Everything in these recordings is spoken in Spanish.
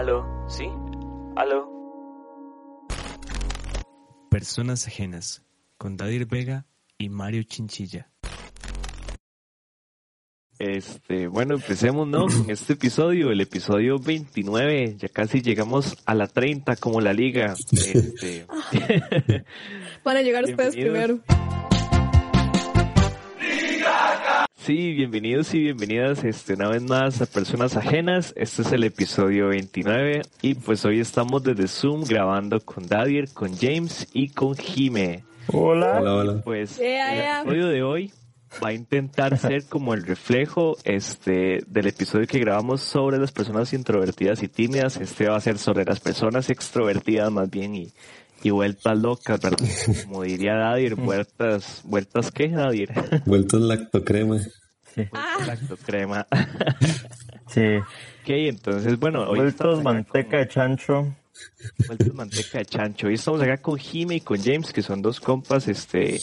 Aló, ¿sí? Aló. Personas ajenas, con Dadir Vega y Mario Chinchilla. Este, bueno, empecemos, ¿no? Con este episodio, el episodio 29. Ya casi llegamos a la 30 como la liga. Este... Van a llegar ustedes primero. Sí, bienvenidos y bienvenidas este, una vez más a Personas Ajenas. Este es el episodio 29 y pues hoy estamos desde Zoom grabando con Dadier, con James y con Jime. Hola. Hola, hola. Pues Yeah, el episodio de hoy va a intentar ser como el reflejo este del episodio que grabamos sobre las personas introvertidas y tímidas. Este va a ser sobre las personas extrovertidas más bien y, y vueltas locas, ¿verdad? Como diría Dadir, vueltas, vueltas qué, Dadir? Vueltos lactocrema. Exacto, crema. Sí. Ok, entonces, bueno, hoy Vueltos manteca de chancho. con vueltos manteca de chancho. Hoy estamos acá con Jime y con James, que son dos compas, este,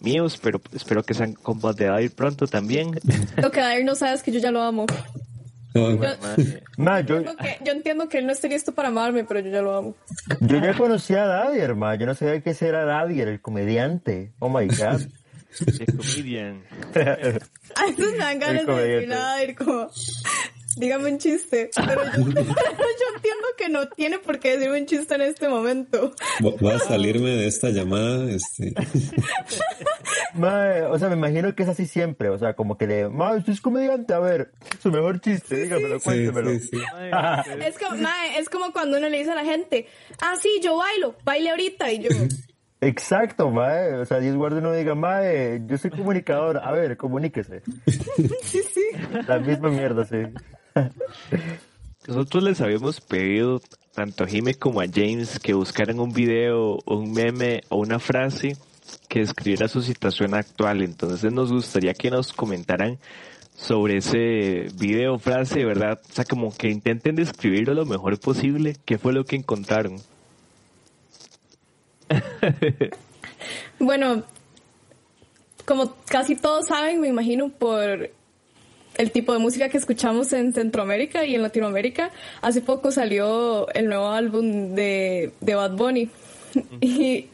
míos, pero espero que sean compas de Dadir pronto también. Lo que Dair no sabe es que yo ya lo amo. Ma, yo, Entiendo que- yo entiendo que él no esté listo para amarme, pero yo ya lo amo. yo ya conocía a Dadier, ma. Yo no sabía que ese era Dadier, el comediante. Oh my god. The comedian. A veces me dan ganas de comediante. decirle a Dair como, dígame un chiste. Pero yo, yo entiendo que no tiene por qué decirme un chiste en este momento. vo- Voy a salirme de esta llamada. Este, o sea, me imagino que es así siempre. O sea, como que le, ma, usted es comediante, a ver, su mejor chiste, dígamelo, sí, cuéntemelo. sí, sí. Madre, Es como, mae, es como cuando uno le dice a la gente, ah, sí, yo bailo, baile ahorita. Y yo, Exacto, ma. O sea, Dios guarde uno diga, ma, eh, yo soy comunicador, a ver, comuníquese. sí, sí. La misma mierda, sí. Nosotros les habíamos pedido tanto a Jime como a James que buscaran un video, un meme o una frase que describiera su situación actual. Entonces nos gustaría que nos comentaran sobre ese video, frase, ¿verdad? O sea, como que intenten describirlo lo mejor posible. ¿Qué fue lo que encontraron? Bueno, como casi todos saben, me imagino por el tipo de música que escuchamos en Centroamérica y en Latinoamérica, hace poco salió el nuevo álbum de, de Bad Bunny. y,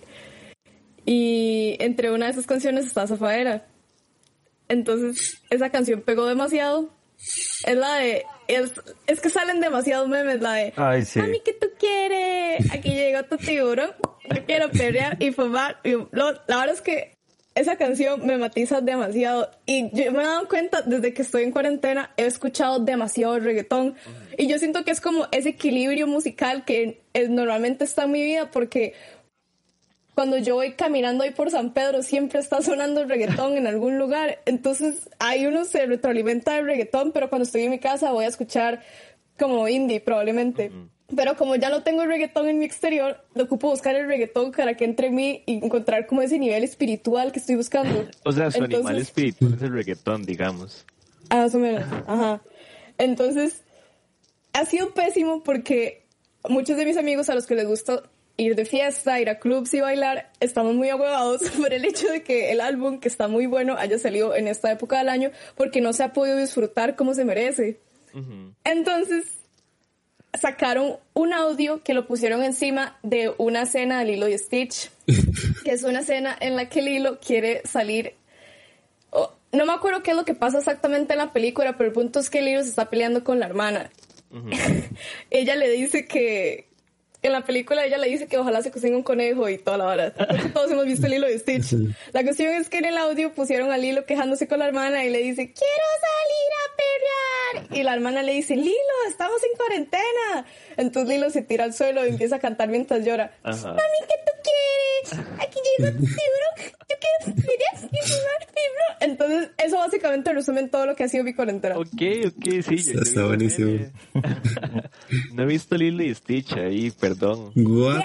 y entre una de esas canciones está Zafaera. Entonces, esa canción pegó demasiado. Es la de. Es, es que salen demasiados memes, la de. Ay, sí. Mami, ¿qué tú quieres? Aquí llegó tu tiburón. Yo quiero pelear y fumar. Y lo- la verdad es que esa canción me matiza demasiado. Y yo me he dado cuenta desde que estoy en cuarentena, he escuchado demasiado reggaetón. Y yo siento que es como ese equilibrio musical que normalmente está en mi vida porque cuando yo voy caminando ahí por San Pedro siempre está sonando el reggaetón en algún lugar. Entonces ahí uno se retroalimenta del reggaetón, pero cuando estoy en mi casa voy a escuchar como indie probablemente. Pero como ya no tengo el reggaetón en mi exterior, lo ocupo buscar el reggaetón para que entre en mí y encontrar como ese nivel espiritual que estoy buscando. O sea, su animal Entonces- espiritual es el reggaetón, digamos. Ah, más o menos. Ajá. Entonces, ha sido pésimo porque muchos de mis amigos a los que les gusta ir de fiesta, ir a clubs y bailar, estamos muy ahuevados por el hecho de que el álbum, que está muy bueno, haya salido en esta época del año porque no se ha podido disfrutar como se merece. Entonces, sacaron un audio que lo pusieron encima de una escena de Lilo y Stitch, que es una escena en la que Lilo quiere salir Oh, no me acuerdo qué es lo que pasa exactamente en la película, pero el punto es que Lilo se está peleando con la hermana. ella le dice que. En la película ella le dice que ojalá se cocine un conejo y toda la hora. Todos hemos visto Lilo de Stitch. La cuestión es que en el audio pusieron a Lilo quejándose con la hermana y le dice, quiero salir a perrear. Y la hermana le dice, Lilo, estamos en cuarentena. Entonces Lilo se tira al suelo y empieza a cantar mientras llora. Ajá. Mami, ¿qué tú quieres? Aquí llegó tu tiburón. Yo quiero fumar tiburón. Entonces, eso básicamente resume todo lo que ha sido mi cuarentena. Ok, ok, sí. Está el buenísimo. no he visto Lilo y Stitch ahí, perdón. What?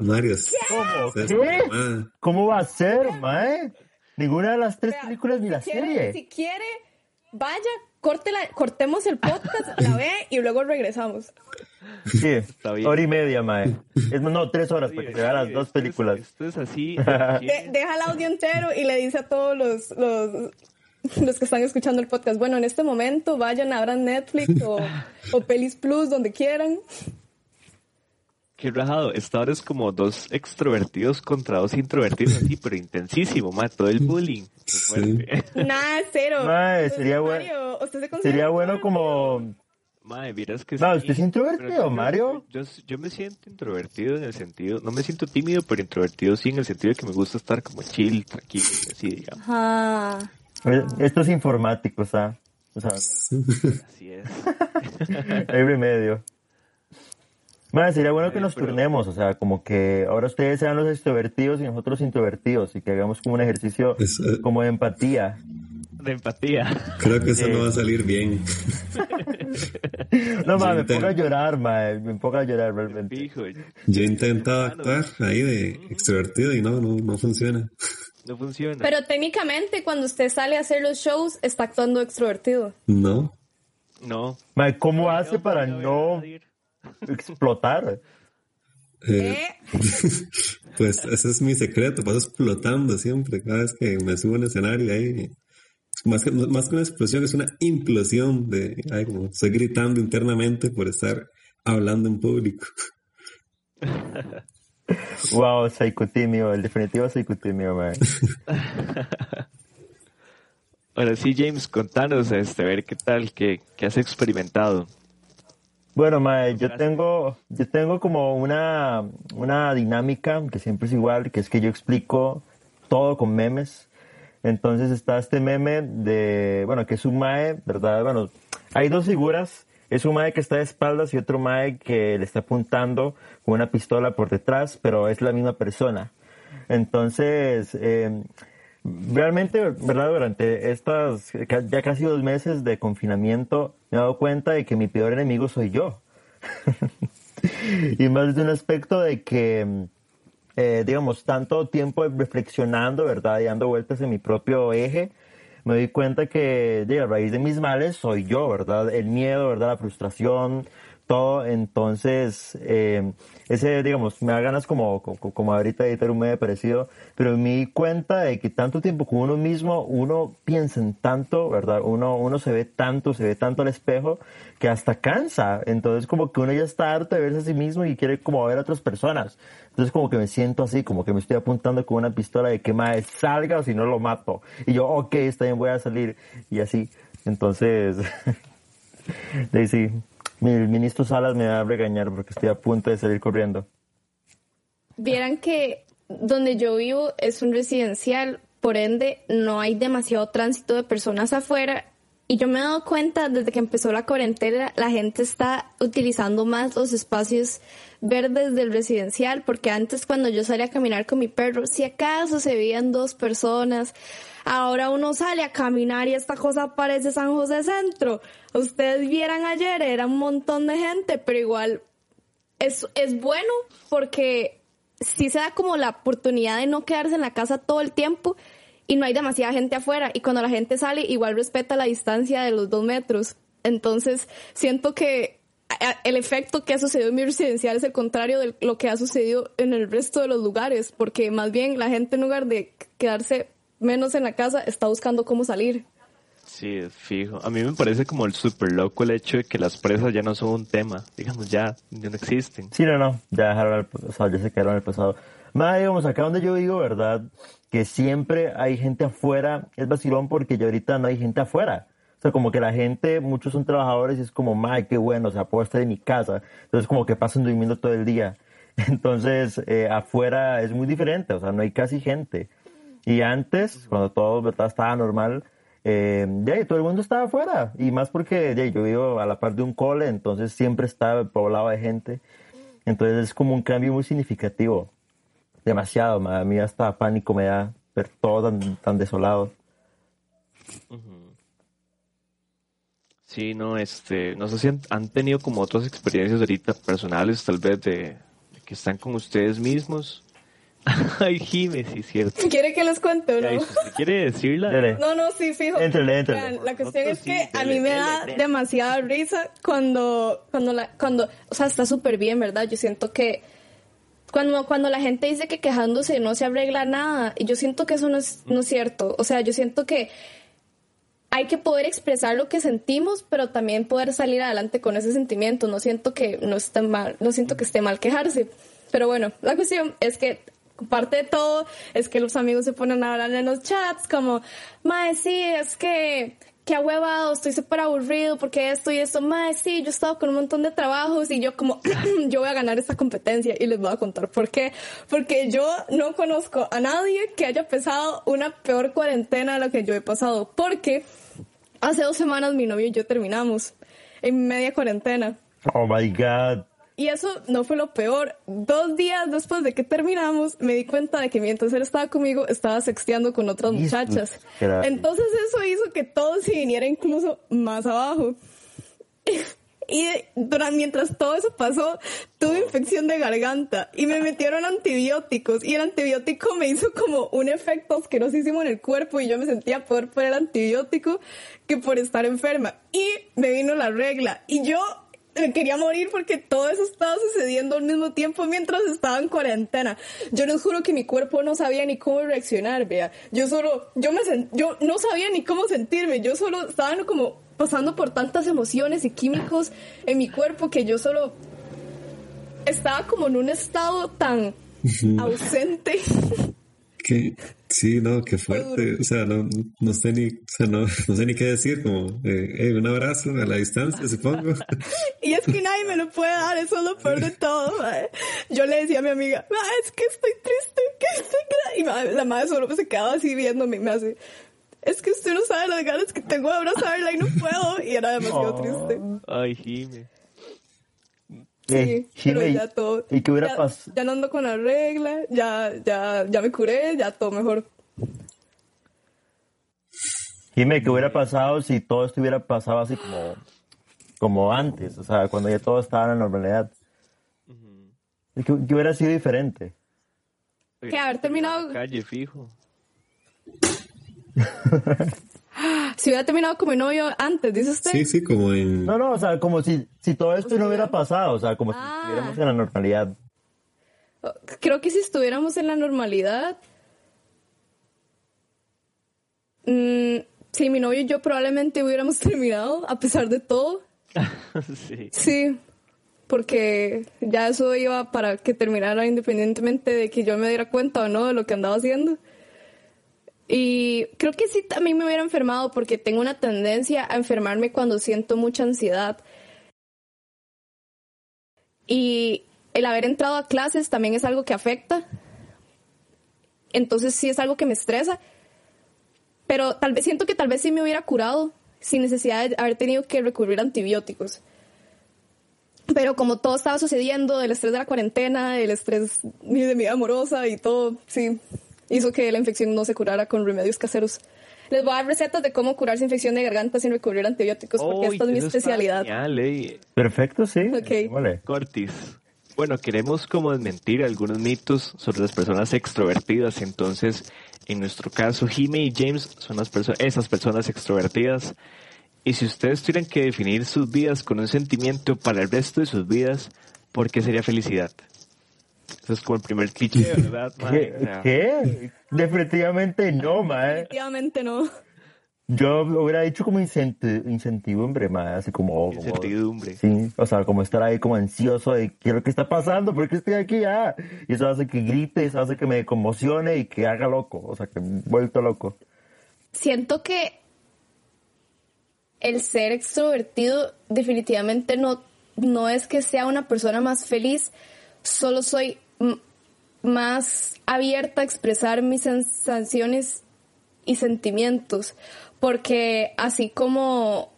Mario. ¿Cómo? ¿Qué? ¿Cómo va a ser, mae? Ninguna de las tres Vea, películas ni la quiere- serie. Si quiere, vaya, córtela, cortemos el podcast, la ve y luego regresamos. Sí, bien. hora y media, mae. Es, no, tres horas para que se vean las dos Esto es- películas. Esto es así. De- deja el audio entero y le dice a todos los, los los que están escuchando el podcast, bueno, en este momento vayan, abran Netflix o, o Pelis Plus, donde quieran. Qué rajado. Esta hora es como dos extrovertidos contra dos introvertidos, así, pero intensísimo, ma. Todo el bullying. Sí. Nada, cero. Entonces, sería bueno- Mario, ¿usted se considera Sería bueno como... Madre, miras que No, sí, ¿usted es introvertido, yo- Mario? Yo, yo me siento introvertido en el sentido, no me siento tímido, pero introvertido sí en el sentido de que me gusta estar como chill, tranquilo, y así, digamos. Ajá. eh, Esto es informático, ¿sabes? O sea, Así es. hay remedio. Mae, sería bueno que nos turnemos, o sea, como que ahora ustedes sean los extrovertidos y nosotros introvertidos y que hagamos como un ejercicio Es, eh, como de empatía. De empatía. creo que eso no va a salir bien. No, mae, me pongo a llorar, mae, me pongo a llorar realmente. Yo he intentado actuar ahí de extrovertido y no, no, no funciona. no funciona. Pero técnicamente cuando usted sale a hacer los shows está actuando extrovertido. No. no. Mae, ¿cómo hace para No, no explotar? Eh, ¿Eh? Pues ese es mi secreto, paso explotando siempre cada vez que me subo en escenario ahí. Más que, más que una explosión, es una implosión de, ay, como estoy gritando internamente por estar hablando en público. Wow, psicotimio, el definitivo psicotimio, mae. Ahora sí, James, contanos, este, a ver qué tal, qué, qué has experimentado. Bueno, mae, yo tengo, yo tengo como una, una dinámica que siempre es igual, que es que yo explico todo con memes. Entonces está este meme de, bueno, que es un mae, ¿verdad? Bueno, hay dos figuras. Es un mae que está de espaldas y otro mae que le está apuntando con una pistola por detrás, pero es la misma persona. Entonces, eh, realmente, ¿verdad? Durante estas ya casi dos meses de confinamiento, me he dado cuenta de que mi peor enemigo soy yo. y más desde un aspecto de que, eh, digamos, tanto tiempo reflexionando, ¿verdad? Y dando vueltas en mi propio eje, me doy cuenta que de, a raíz de mis males soy yo, ¿verdad? El miedo, ¿verdad? La frustración, todo. Entonces, eh, ese, digamos, me da ganas como, como, como ahorita de editar un medio parecido, pero me di cuenta de que tanto tiempo con uno mismo, uno piensa en tanto, ¿verdad? Uno, uno se ve tanto, se ve tanto al espejo, que hasta cansa. Entonces, como que uno ya está harto de verse a sí mismo y quiere como ver a otras personas. Entonces, como que me siento así, como que me estoy apuntando con una pistola de que más salga o si no lo mato. Y yo, ok, está bien, voy a salir. Y así. Entonces, de sí, el ministro Salas me va a regañar porque estoy a punto de salir corriendo. Vieran que donde yo vivo es un residencial, por ende no hay demasiado tránsito de personas afuera. Y yo me he dado cuenta desde que empezó la cuarentena, la gente está utilizando más los espacios verdes del residencial, porque antes cuando yo salía a caminar con mi perro, si acaso se veían dos personas, ahora uno sale a caminar y esta cosa parece San José Centro. Ustedes vieran ayer, era un montón de gente, pero igual es, es bueno porque sí se da como la oportunidad de no quedarse en la casa todo el tiempo y no hay demasiada gente afuera. Y cuando la gente sale, igual respeta la distancia de los dos metros. Entonces, siento que el efecto que ha sucedido en mi residencial es el contrario de lo que ha sucedido en el resto de los lugares, porque más bien la gente en lugar de quedarse menos en la casa está buscando cómo salir. Sí, es fijo. A mí me parece como el super loco el hecho de que las presas ya no son un tema. Digamos, ya, ya no existen. Sí, no, no, ya dejaron el pasado, ya se quedaron en el pasado. Más, digamos, acá donde yo vivo, ¿verdad? Que siempre hay gente afuera, es vacilón porque ya ahorita no hay gente afuera. O sea, como que la gente, muchos son trabajadores y es como, madre, qué bueno, o sea, puedo estar en mi casa. Entonces, como que pasan durmiendo todo el día. Entonces, eh, afuera es muy diferente, o sea, no hay casi gente. Y antes, cuando todo estaba normal, eh, todo el mundo estaba afuera. Y más porque ya, yo vivo a la par de un cole, entonces siempre estaba poblado de gente. Entonces es como un cambio muy significativo. Demasiado, ma, a mí hasta pánico me da ver todo tan, tan desolado. Sí, no, este, no sé si han, han tenido como otras experiencias ahorita personales, tal vez de, de que están con ustedes mismos. Ay, Jime, sí, cierto. ¿Quiere que les cuente o no? ¿y usted ¿Quiere decirla? Dele. No, no, sí, fijo. Éntrale. Vean, La cuestión Nosotros es que sí, a mí me dele, da dele. demasiada risa cuando, cuando la, cuando, o sea, está súper bien, ¿verdad? Yo siento que cuando, cuando la gente dice que quejándose no se arregla nada, y yo siento que eso no es, no es cierto. O sea, yo siento que hay que poder expresar lo que sentimos, pero también poder salir adelante con ese sentimiento. No siento que no esté mal, no siento que esté mal quejarse. Pero bueno, la cuestión es que parte de todo es que los amigos se ponen a hablar en los chats como, mae, sí, es que qué estoy súper aburrido porque esto y esto, mae, sí, yo he estado con un montón de trabajos y yo como, yo voy a ganar esta competencia y les voy a contar por qué. Porque yo no conozco a nadie que haya pasado una peor cuarentena de la que yo he pasado. Porque hace dos semanas mi novio y yo terminamos en media cuarentena. Oh my God. Y eso no fue lo peor. Dos días después de que terminamos, me di cuenta de que mientras él estaba conmigo, estaba sexteando con otras muchachas. Entonces eso hizo que todo se viniera incluso más abajo. Y durante, mientras todo eso pasó, tuve infección de garganta y me metieron antibióticos y el antibiótico me hizo como un efecto asquerosísimo en el cuerpo y yo me sentía peor por el antibiótico que por estar enferma. Y me vino la regla y yo me quería morir porque todo eso estaba sucediendo al mismo tiempo mientras estaba en cuarentena. Yo les juro que mi cuerpo no sabía ni cómo reaccionar, vea. Yo solo, yo me yo no sabía ni cómo sentirme. Yo solo estaba como pasando por tantas emociones y químicos en mi cuerpo que yo solo estaba como en un estado tan ausente. Que, sí, no, qué fuerte. O sea, no, no sé ni, o sea, no, no sé ni qué decir, como, eh, hey, un abrazo a la distancia, supongo. Y es que nadie me lo puede dar, eso es lo peor de todo. Yo le decía a mi amiga, "Ma, es que estoy triste, que estoy gra-". Y la madre solo se quedaba así viéndome y me hace, es que usted no sabe las ganas que tengo de abrazarla y no puedo. Y era demasiado triste. Ay, Jime. Sí, Eh, pero Jime, ya todo. ¿y qué hubiera ya, pasado? ya no ando con la regla, ya, ya, ya me curé, ya todo mejor. Dime, ¿qué hubiera pasado si todo esto hubiera pasado así como, como antes? O sea, cuando ya todo estaba en la normalidad. ¿Qué, qué hubiera sido diferente? Que haber terminado, Calle, fijo. si hubiera terminado con mi novio antes, dice usted. Sí, sí, como en, No, no, o sea, como si, si todo esto no hubiera pasado, o sea, como si Ah. estuviéramos en la normalidad. Creo que si estuviéramos en la normalidad, mm, sí, mi novio y yo probablemente hubiéramos terminado a pesar de todo. sí. Sí, porque ya eso iba para que terminara independientemente de que yo me diera cuenta o no de lo que andaba haciendo. Y creo que sí también me hubiera enfermado porque tengo una tendencia a enfermarme cuando siento mucha ansiedad. Y el haber entrado a clases también es algo que afecta. Entonces sí es algo que me estresa. Pero tal vez siento que tal vez sí me hubiera curado sin necesidad de haber tenido que recurrir a antibióticos. Pero como todo estaba sucediendo, del estrés de la cuarentena, el estrés de mi vida amorosa y todo, sí, hizo que la infección no se curara con remedios caseros. Les voy a dar recetas de cómo curarse infección de garganta sin recurrir a antibióticos, porque esta es mi especialidad. genial, eh. Perfecto, sí. Ok. Vale. Cortis. Bueno, queremos como desmentir algunos mitos sobre las personas extrovertidas. Entonces, en nuestro caso, Jime y James son las perso- esas personas extrovertidas. Y si ustedes tuvieran que definir sus vidas con un sentimiento para el resto de sus vidas, ¿por qué sería felicidad? Es como el primer cliché, ¿verdad? ¿Qué? Definitivamente no, mae. Definitivamente no. Yo hubiera dicho como incenti- incentivo, hombre, mae, así como... como- Incertidumbre. Sí, o sea, como estar ahí como ansioso de qué es lo que está pasando, por qué estoy aquí ya. Y eso hace que grite, eso hace que me conmocione y que haga loco, o sea, que me he vuelto loco. Siento que el ser extrovertido definitivamente no, no es que sea una persona más feliz, solo soy más abierta a expresar mis sensaciones y sentimientos, porque así como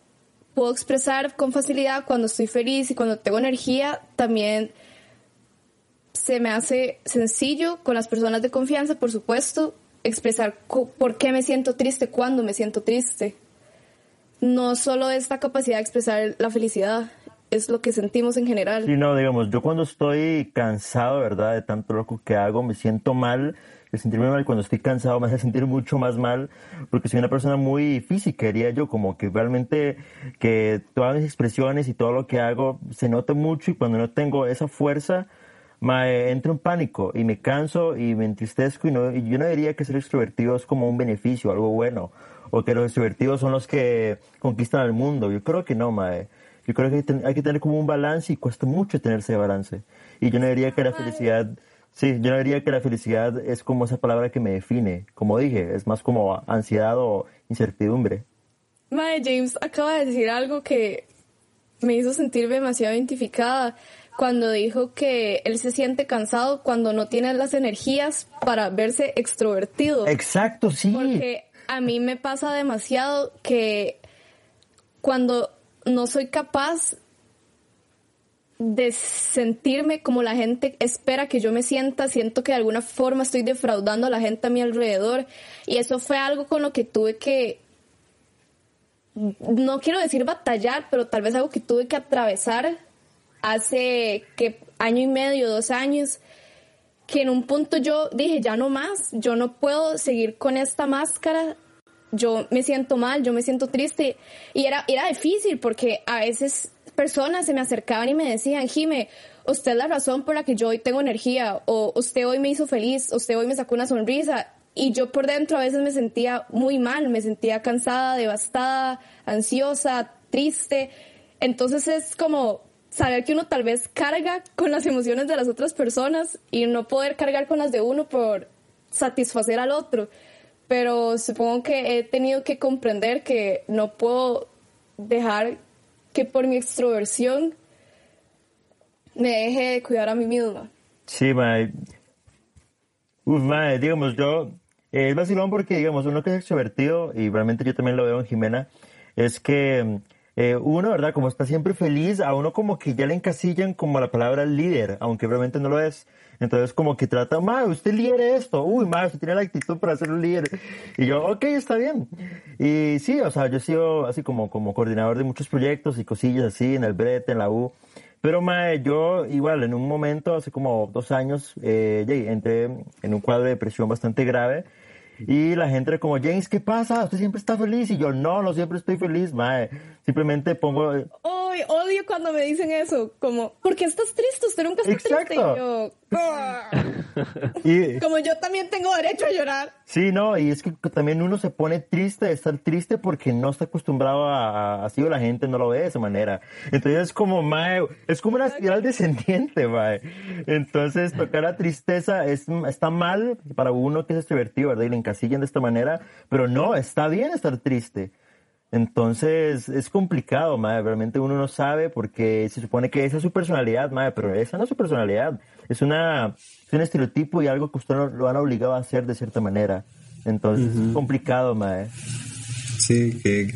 puedo expresar con facilidad cuando estoy feliz y cuando tengo energía, también se me hace sencillo con las personas de confianza, por supuesto, expresar por qué me siento triste, cuándo me siento triste. No solo esta capacidad de expresar la felicidad, es lo que sentimos en general. Sí, no, digamos, yo cuando estoy cansado, ¿verdad? De tanto loco que hago, me siento mal. El sentirme mal cuando estoy cansado me hace sentir mucho más mal, porque soy una persona muy física, diría yo, como que realmente que todas mis expresiones y todo lo que hago se nota mucho y cuando no tengo esa fuerza, mae, entro en pánico y me canso y me entristezco y, no, y yo no diría que ser extrovertido es como un beneficio, algo bueno, o que los extrovertidos son los que conquistan el mundo. Yo creo que no, mae. Yo creo que hay que tener como un balance y cuesta mucho tener ese balance. Y yo no diría que la felicidad, sí, yo no diría que la felicidad es como esa palabra que me define. Como dije, es más como ansiedad o incertidumbre. Mae, James acaba de decir algo que me hizo sentir demasiado identificada cuando dijo que él se siente cansado cuando no tiene las energías para verse extrovertido. Exacto, sí. Porque a mí me pasa demasiado que cuando no soy capaz de sentirme como la gente espera que yo me sienta, siento que de alguna forma estoy defraudando a la gente a mi alrededor. Y eso fue algo con lo que tuve que no quiero decir batallar, pero tal vez algo que tuve que atravesar hace que año y medio, dos años, que en un punto yo dije, ya no más, yo no puedo seguir con esta máscara, yo me siento mal, yo me siento triste, y era, era difícil porque a veces personas se me acercaban y me decían, Jime, usted es la razón por la que yo hoy tengo energía, o usted hoy me hizo feliz, usted hoy me sacó una sonrisa, y yo por dentro a veces me sentía muy mal, me sentía cansada, devastada, ansiosa, triste. Entonces es como saber que uno tal vez carga con las emociones de las otras personas y no poder cargar con las de uno por satisfacer al otro. Pero supongo que he tenido que comprender que no puedo dejar que por mi extroversión me deje de cuidar a mí misma. Sí, mae. Uf, mae, digamos, yo, eh, es vacilón porque, digamos, uno que es extrovertido, y realmente yo también lo veo en Jimena, es que eh, uno, ¿verdad? Como está siempre feliz, a uno como que ya le encasillan como la palabra líder, aunque realmente no lo es. Entonces como que trata, mae, usted lidera esto, uy, mae, usted tiene la actitud para ser un líder. Y yo, ok, está bien. Y sí, o sea, yo he sido así como, como coordinador de muchos proyectos y cosillas así, en el Brete, en la U. Pero, mae, yo igual en un momento, hace como dos años, eh, entré en un cuadro de depresión bastante grave. Y la gente era como, James, ¿qué pasa? Usted siempre está feliz. Y yo, no, no siempre estoy feliz, mae. Simplemente pongo... Ay, odio cuando me dicen eso, como, ¿por qué estás triste? Usted nunca está triste. Y Exacto. yo, "Ah". Y, como yo también tengo derecho a llorar. Sí, no, y es que también uno se pone triste de estar triste porque no está acostumbrado a, a- así o la gente no lo ve de esa manera. Entonces es como, mae, es como una espiral descendiente, mae. Entonces tocar la tristeza es, está mal para uno que es extrovertido, ¿verdad? Y le encasillan de esta manera, pero no, está bien estar triste. Entonces es complicado, mae. Realmente uno no sabe porque se supone que esa es su personalidad, mae, pero esa no es su personalidad. Es una es un estereotipo y algo que usted no- lo han obligado a hacer de cierta manera. Entonces es complicado, mae. Sí, que,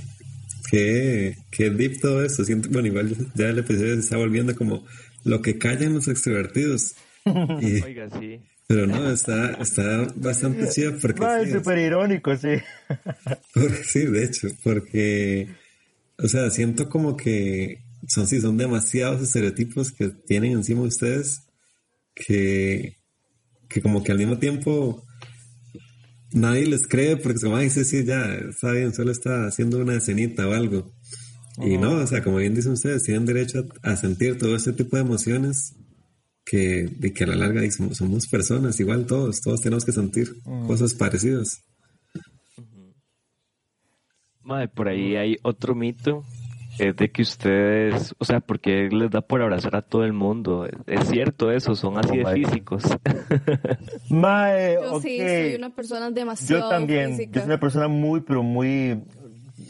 que, que deep todo esto. Siento, bueno, igual ya el episodio se está volviendo como lo que callan los extrovertidos. Y- Oiga, sí. Pero no, está, está bastante chido porque sí, es- súper irónico, sí. Sí, de hecho, porque, o sea, siento como que son, sí, son demasiados estereotipos que tienen encima ustedes que, que como que al mismo tiempo nadie les cree porque se van a decir, sí, ya, está bien, solo está haciendo una escenita o algo. Y no, o sea, como bien dicen ustedes, tienen derecho a, a sentir todo este tipo de emociones que, de que a la larga somos, somos personas, igual todos, todos tenemos que sentir cosas parecidas. Madre, por ahí hay otro mito, es de que ustedes, o sea, porque les da por abrazar a todo el mundo. Es cierto eso, son así de Oh físicos. Mae, Yo ok. sí, soy una persona demasiado Yo también. Yo soy una persona muy, pero muy,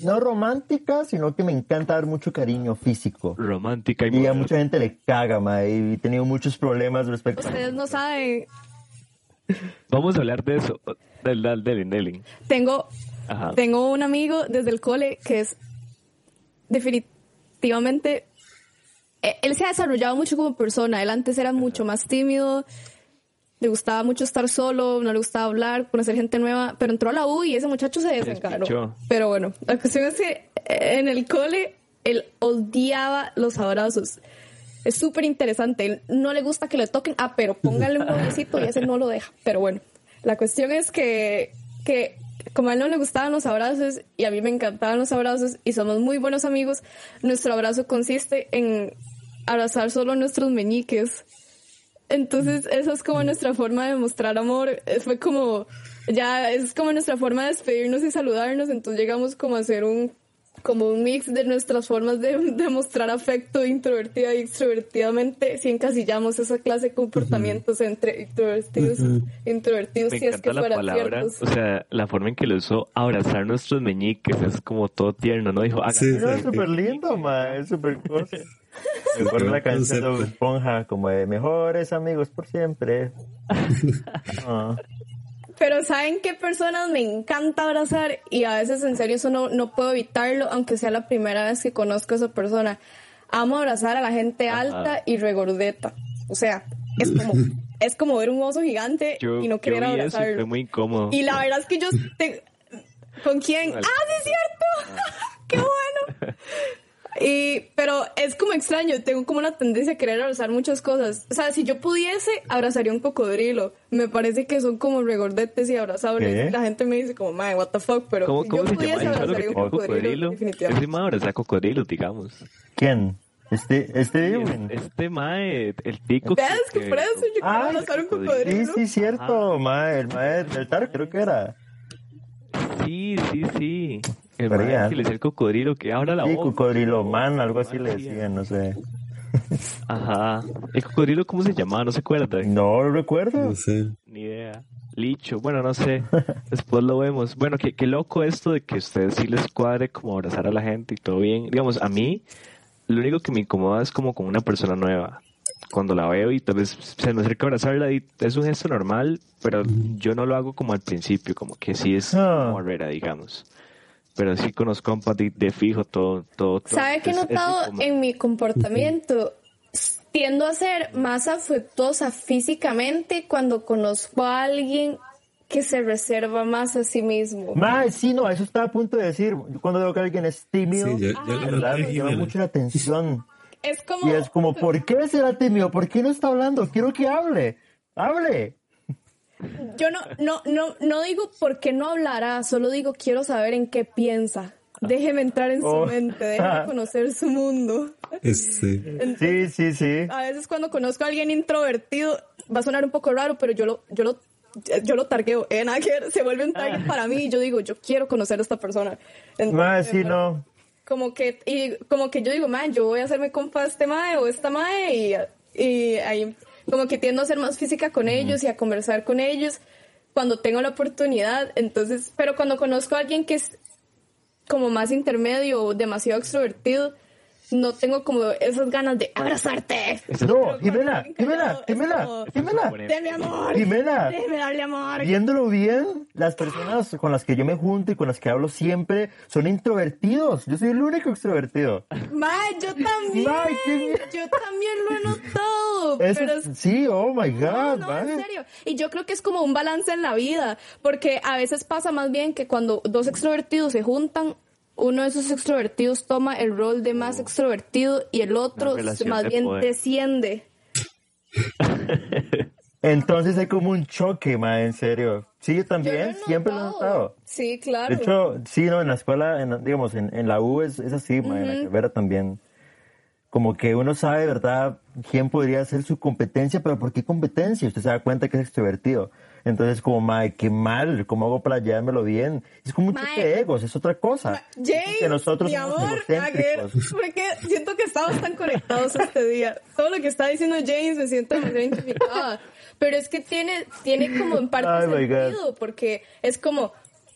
no romántica, sino que me encanta dar mucho cariño físico. Romántica y Y a mucha gente le caga, mae, y he tenido muchos problemas respecto a Ustedes no saben. Vamos a hablar de eso, del del del del- Tengo, Ajá. tengo un amigo desde el cole que es definitivamente. eh, Él se ha desarrollado mucho como persona. Él antes era mucho más tímido. Le gustaba mucho estar solo, no le gustaba hablar, conocer gente nueva, pero entró a la U y ese muchacho se desencaró. Pero bueno, la cuestión es que eh, en el cole él odiaba los abrazos. Es súper interesante. Él no le gusta que le toquen. Ah, pero póngale un bolsito y ese no lo deja. Pero bueno, la cuestión es que, que como a él no le gustaban los abrazos y a mí me encantaban los abrazos y somos muy buenos amigos, nuestro abrazo consiste en abrazar solo nuestros meñiques. Entonces, esa es como nuestra forma de mostrar amor. Eh, Fue como, ya es como nuestra forma de despedirnos y saludarnos. Entonces llegamos como a hacer un, como un mix de nuestras formas de, de mostrar afecto introvertida y extrovertidamente. Si encasillamos esa clase de comportamientos entre introvertidos, introvertidos, Me si es que la fueran palabra, ciertos. o sea, la forma en que lo usó, abrazar nuestros meñiques, es como todo tierno, ¿no? Dijo, Sí, No, es sí. súper lindo, ma, es súper cosa. Me acuerdo la canción de Esponja, como de mejores amigos por siempre. Ah. Pero ¿saben qué personas me encanta abrazar? Y a veces en serio eso no, no puedo evitarlo, aunque sea la primera vez que conozco a esa persona. Amo abrazar a la gente Ajá. alta y regordeta. O sea, es como, es como ver un oso gigante yo, y no querer yo vi eso y abrazarlo. fue muy incómodo. Y la verdad es que yo... te- ¿Con quién? Con ¡Ah, sí es cierto! ¡Qué bueno! Y, pero es como extraño, tengo como una tendencia a querer abrazar muchas cosas. O sea, si yo pudiese, abrazaría un cocodrilo. Me parece que son como regordetes y abrazables. ¿Qué? Y La gente me dice como, man, what the fuck, pero ¿Cómo, si cómo yo se pudiese, abrazaría un cocodrilo, cocodrilo? definitivamente. Ese mae abraza cocodrilos, digamos. ¿Quién? Este, este Sí. Este mae, el tico. ¿Ves? Que por eso yo quiero abrazar un cocodrilo. Sí, sí, cierto, ma, el maestro del Tar, creo que era. Sí, sí, sí. El que le decía el cocodrilo que abra la Sí, boca. cocodrilo man, algo así le decían, no sé. Ajá. ¿El cocodrilo cómo se llamaba? No se acuerda. No lo recuerdo. No sé. Ni idea. Licho, bueno, no sé. Después lo vemos. Bueno, qué, qué loco esto de que a ustedes sí les cuadre como abrazar a la gente y todo bien. Digamos, a mí, lo único que me incomoda es como con una persona nueva. Cuando la veo y tal vez se me acerca a abrazarla y es un gesto normal, pero yo no lo hago como al principio, como que sí es Ah. como barrera, digamos. Pero sí con los compas de, de fijo todo, todo, todo. ¿Sabe qué he es notado en mi comportamiento? Tiendo a ser más afectuosa físicamente cuando conozco a alguien que se reserva más a sí mismo. Ma, sí, no, eso estaba a punto de decir. Cuando veo que alguien es tímido, Sí, yo, me llama mucho la atención. Es como... Y es como, ¿por qué será tímido? ¿Por qué no está hablando? Quiero que hable. ¡Hable! Yo no, no, no, no digo por qué no hablará, solo digo quiero saber en qué piensa. Déjeme entrar en su Oh. mente, déjeme conocer su mundo. Este, Sí, sí, sí. A veces cuando conozco a alguien introvertido, va a sonar un poco raro, pero yo lo, yo lo, yo lo targueo. Eh, se vuelve un target para mí y yo digo, yo quiero conocer a esta persona. Entonces, Ma, sí, no. como que y como que yo digo man yo voy a hacerme compa de este mae o esta mae y, y ahí como que tiendo a ser más física con ellos y a conversar con ellos cuando tengo la oportunidad. Entonces pero cuando conozco a alguien que es como más intermedio o demasiado extrovertido no tengo como esas ganas de abrazarte No, es Jimena, como- Jimena. Deme amor Jimena. déjeme darle amor Viéndolo bien, las personas con las que yo me junto y con las que hablo siempre son introvertidos. Yo soy el único extrovertido. Mae, yo también Mae, qué- yo también lo he notado pero es- sí, oh my God, No, mae. en serio. Y yo creo que es como un balance en la vida, porque a veces pasa más bien que cuando dos extrovertidos se juntan, uno de esos extrovertidos toma el rol de más extrovertido y el otro más bien poder. desciende. Entonces hay como un choque, ma, en serio. Sí, yo Yo también, lo siempre lo he notado. Sí, claro. De hecho, sí, no, en la escuela, en, la- digamos, en, en la U es, es así, ma, en la carrera también. Como que uno sabe, ¿verdad?, quién podría ser su competencia, pero ¿por qué competencia? Usted se da cuenta que es extrovertido. Entonces, como, ma, qué mal, ¿cómo hago para llevármelo bien? Es como choque de egos, es otra cosa. James, que nosotros mi somos amor, a ver, egocéntricos. porque siento que estamos tan conectados este día. Todo lo que está diciendo James me siento demasiado identificada. Pero es que tiene, tiene como en parte sentido, porque es como,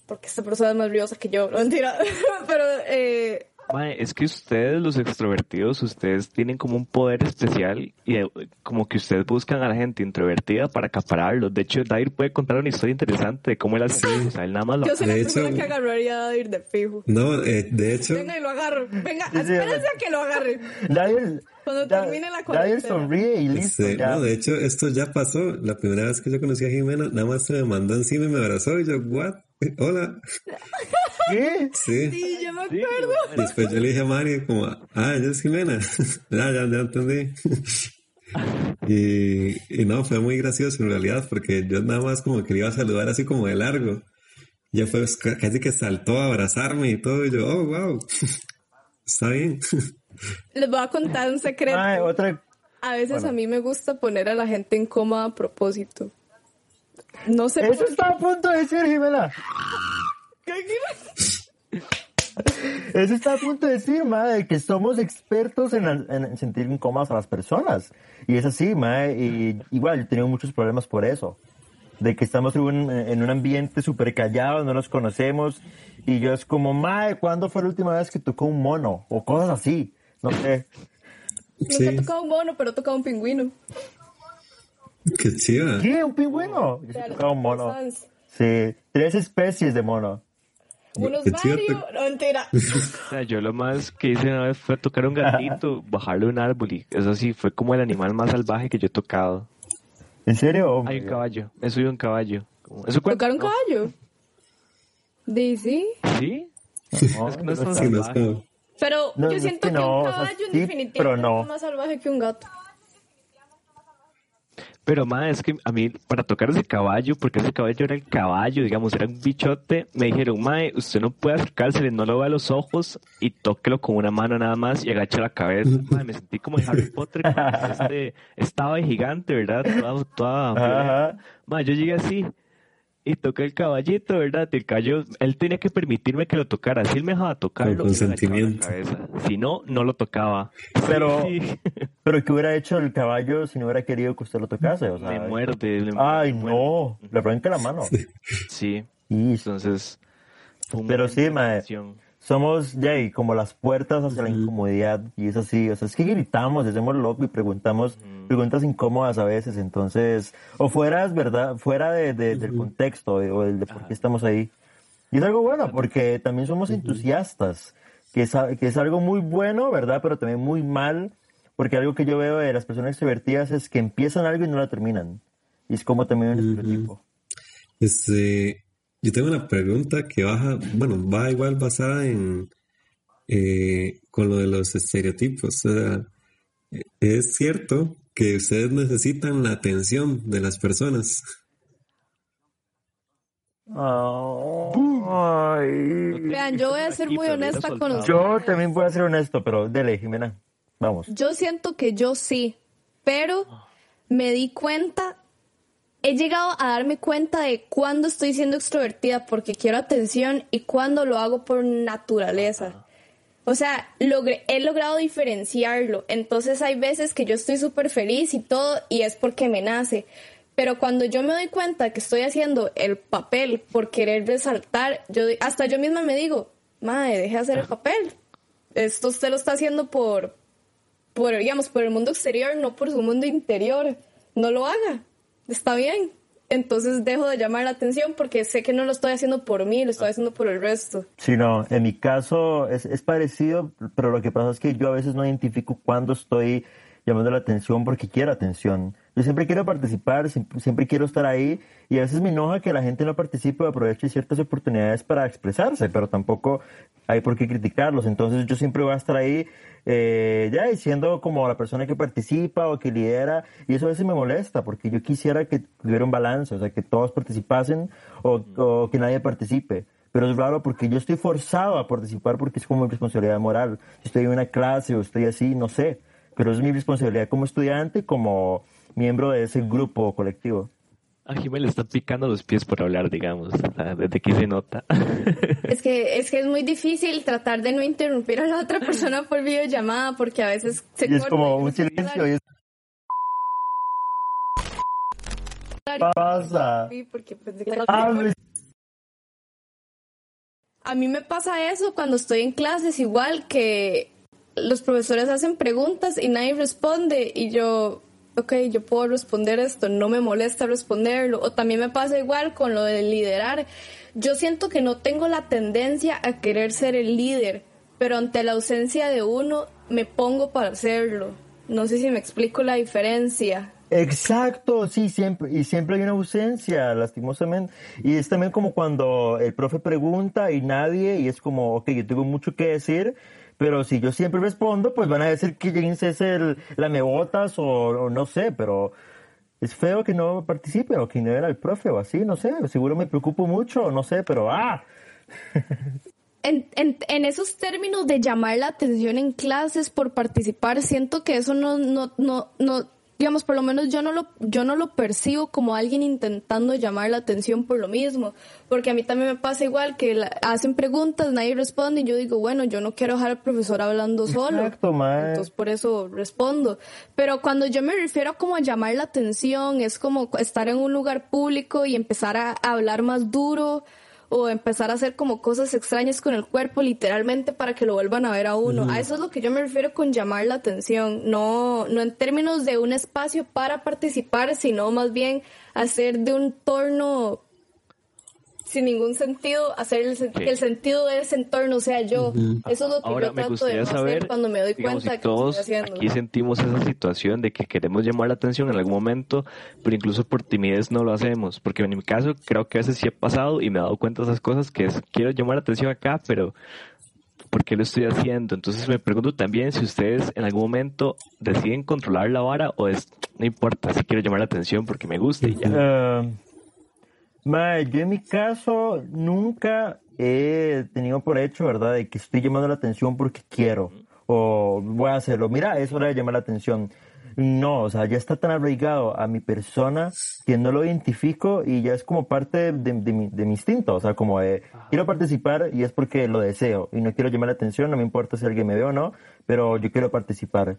porque esta persona es más briosa que yo, no mentira. Pero, eh, Mae, es que ustedes, los extrovertidos, ustedes tienen como un poder especial y eh, como que ustedes buscan a la gente introvertida para acapararlos. De hecho, Dair puede contar una historia interesante de cómo él hace. O sea, él nada más lo yo soy la de persona hecho- que agarraría a ir de fijo. no, eh, de hecho, Venga y lo agarro. Venga, espérense a que lo agarre. Daniel, Cuando Da- termine la cuarentena. sonríe y listo, este, ya. no, de hecho, esto ya pasó. La primera vez que yo conocí a Jimena, nada más se me mandó encima y me abrazó y yo, what? Hola. ¿Qué? Sí. Sí, yo me Sí, acuerdo. Y después yo le dije a Mario como, ah, ella es Jimena. ya, ya, ya entendí. y, y no, fue muy gracioso en realidad porque yo nada más como que le iba a saludar así como de largo. Ya fue ca- casi que saltó a abrazarme y todo y yo, oh, wow. Está bien. Les voy a contar un secreto. Otra, A veces a mí me gusta poner a la gente en coma a propósito. No sé Eso está a punto de decir, Jimena. Eso está a punto de decir, madre, que somos expertos en, en sentir incómodas a las personas. Y es así, madre, y igual yo he tenido muchos problemas por eso. De que estamos en un, en un ambiente súper callado, no nos conocemos, y yo es como, madre, ¿cuándo fue la última vez que tocó un mono? O cosas así, no sé. Nunca Sí. he tocado un mono, pero he tocado un pingüino. Qué chiva. ¿Qué? ¿Un pingüino? Yo sí he tocado un mono. Sí, tres especies de mono. Unos chido, varios. No, mentira. O sea, yo lo más que hice una vez fue tocar un gatito, bajarle un árbol y eso sí, fue como el animal más salvaje que yo he tocado. ¿En serio? Hay un caballo, he subido un caballo. ¿Tocar un No. caballo? Dice. ¿Sí? No, Es que no es tan Sí, no es salvaje. Pero No, yo es siento que que, no, un o sea, caballo sí, en pero definitivamente no. es más salvaje que un gato. Pero más es que a mí, para tocar ese caballo, porque ese caballo era el caballo, digamos, era un bichote, me dijeron, Mae, usted no puede acercársele, no lo vea a los ojos y tóquelo con una mano nada más y agacha la cabeza. Mae, me sentí como en Harry Potter, este estaba de gigante, ¿verdad? Toda, toda Ajá. Mae, yo llegué así y toqué el caballito, ¿verdad? El caballo, él tenía que permitirme que lo tocara. Si él me dejaba tocarlo, Con consentimiento. cabeza. Si no, no lo tocaba. Pero- Sí, sí. Pero ¿qué hubiera hecho el caballo si no hubiera querido que usted lo tocase? O sea, me muerde. Ay, me muerde. no. Le arranca la mano. Sí. Y Entonces, Pero sí, mae. Somos ya ahí, como las puertas hacia la incomodidad. Y es así. O sea, es que gritamos, hacemos loco y preguntamos preguntas incómodas a veces. Entonces, o fuera, es verdad, fuera de, de- del contexto o del de por qué estamos ahí. Y es algo bueno, porque también somos entusiastas, que es, que es algo muy bueno, ¿verdad? Pero también muy mal, porque algo que yo veo de las personas extrovertidas es que empiezan algo y no lo terminan. Y es como también un estereotipo. Este, yo tengo una pregunta que baja, bueno, va igual basada en eh, con lo de los estereotipos. O sea, es cierto que ustedes necesitan la atención de las personas. Ay. Vean, yo voy a ser muy honesta con ustedes. Yo también voy a ser honesto, pero dele, Jimena. Vamos. Yo siento que yo sí, pero me di cuenta, he llegado a darme cuenta de cuándo estoy siendo extrovertida porque quiero atención y cuándo lo hago por naturaleza. O sea, he logrado diferenciarlo. Entonces hay veces que yo estoy súper feliz y todo y es porque me nace. Pero cuando yo me doy cuenta que estoy haciendo el papel por querer resaltar, yo hasta yo misma me digo, madre, deje de hacer el papel. Esto usted lo está haciendo por, por, digamos, por el mundo exterior, no por su mundo interior. No lo haga. Está bien. Entonces dejo de llamar la atención porque sé que no lo estoy haciendo por mí, lo estoy haciendo por el resto. Sí, no, en mi caso es, es parecido, pero lo que pasa es que yo a veces no identifico cuándo estoy llamando la atención porque quiero atención. Yo siempre quiero participar, siempre, siempre quiero estar ahí y a veces me enoja que la gente no participe o aproveche ciertas oportunidades para expresarse, pero tampoco hay por qué criticarlos. Entonces yo siempre voy a estar ahí eh, ya diciendo como la persona que participa o que lidera y eso a veces me molesta porque yo quisiera que hubiera un balance, o sea, que todos participasen o, o que nadie participe. Pero es raro porque yo estoy forzado a participar porque es como mi responsabilidad moral. Si estoy en una clase o estoy así, no sé. Pero es mi responsabilidad como estudiante y como miembro de ese grupo o colectivo. A Jimé le están picando los pies por hablar, digamos. Desde aquí se nota. Es que, es que es muy difícil tratar de no interrumpir a la otra persona por videollamada porque a veces se Y es corta como y un silencio y es... pasa? Sí, porque, pues, Hable. A mí me pasa eso cuando estoy en clases, igual que los profesores hacen preguntas y nadie responde y yo, ok, yo puedo responder esto, no me molesta responderlo. O también me pasa igual con lo de liderar. Yo siento que no tengo la tendencia a querer ser el líder, pero ante la ausencia de uno me pongo para hacerlo. No sé si me explico la diferencia. Exacto, sí, siempre, y siempre hay una ausencia, lastimosamente. Y es también como cuando el profe pregunta y nadie, y es como, ok, yo tengo mucho que decir, pero si yo siempre respondo, pues van a decir que James es el lamebotas o, o no sé, pero es feo que no participe o que no era el profe o así, no sé, seguro me preocupo mucho, no sé, pero ah, en, en, en, esos términos de llamar la atención en clases por participar, siento que eso no, no, no, no, digamos, por lo menos yo no lo, yo no lo percibo como alguien intentando llamar la atención por lo mismo, porque a mí también me pasa igual que hacen preguntas, nadie responde y yo digo, bueno, yo no quiero dejar al profesor hablando solo, Exacto, entonces por eso respondo. Pero cuando yo me refiero como a llamar la atención, es como estar en un lugar público y empezar a hablar más duro, o empezar a hacer como cosas extrañas con el cuerpo literalmente para que lo vuelvan a ver a uno. A eso es lo que yo me refiero con llamar la atención, no, no en términos de un espacio para participar, sino más bien hacer de un torno sin ningún sentido hacer el, que el sentido de ese entorno sea yo. Eso es lo que Ahora, yo me trato de saber, hacer cuando me doy digamos, cuenta si que todos estoy haciendo. aquí sentimos esa situación de que queremos llamar la atención en algún momento, pero incluso por timidez no lo hacemos, porque en mi caso creo que a veces sí he pasado y me he dado cuenta de esas cosas que es, quiero llamar la atención acá, pero ¿por qué lo estoy haciendo? Entonces me pregunto también si ustedes en algún momento deciden controlar la vara o es, no importa, si quiero llamar la atención porque me gusta y ya. Eh, mae, yo en mi caso nunca he tenido por hecho, ¿verdad?, de que estoy llamando la atención porque quiero o voy a hacerlo. Mira, es hora de llamar la atención. No, o sea, ya está tan arraigado a mi persona que no lo identifico y ya es como parte de, de mi, de mi instinto. O sea, como de, quiero participar y es porque lo deseo y no quiero llamar la atención, no me importa si alguien me ve o no, pero yo quiero participar.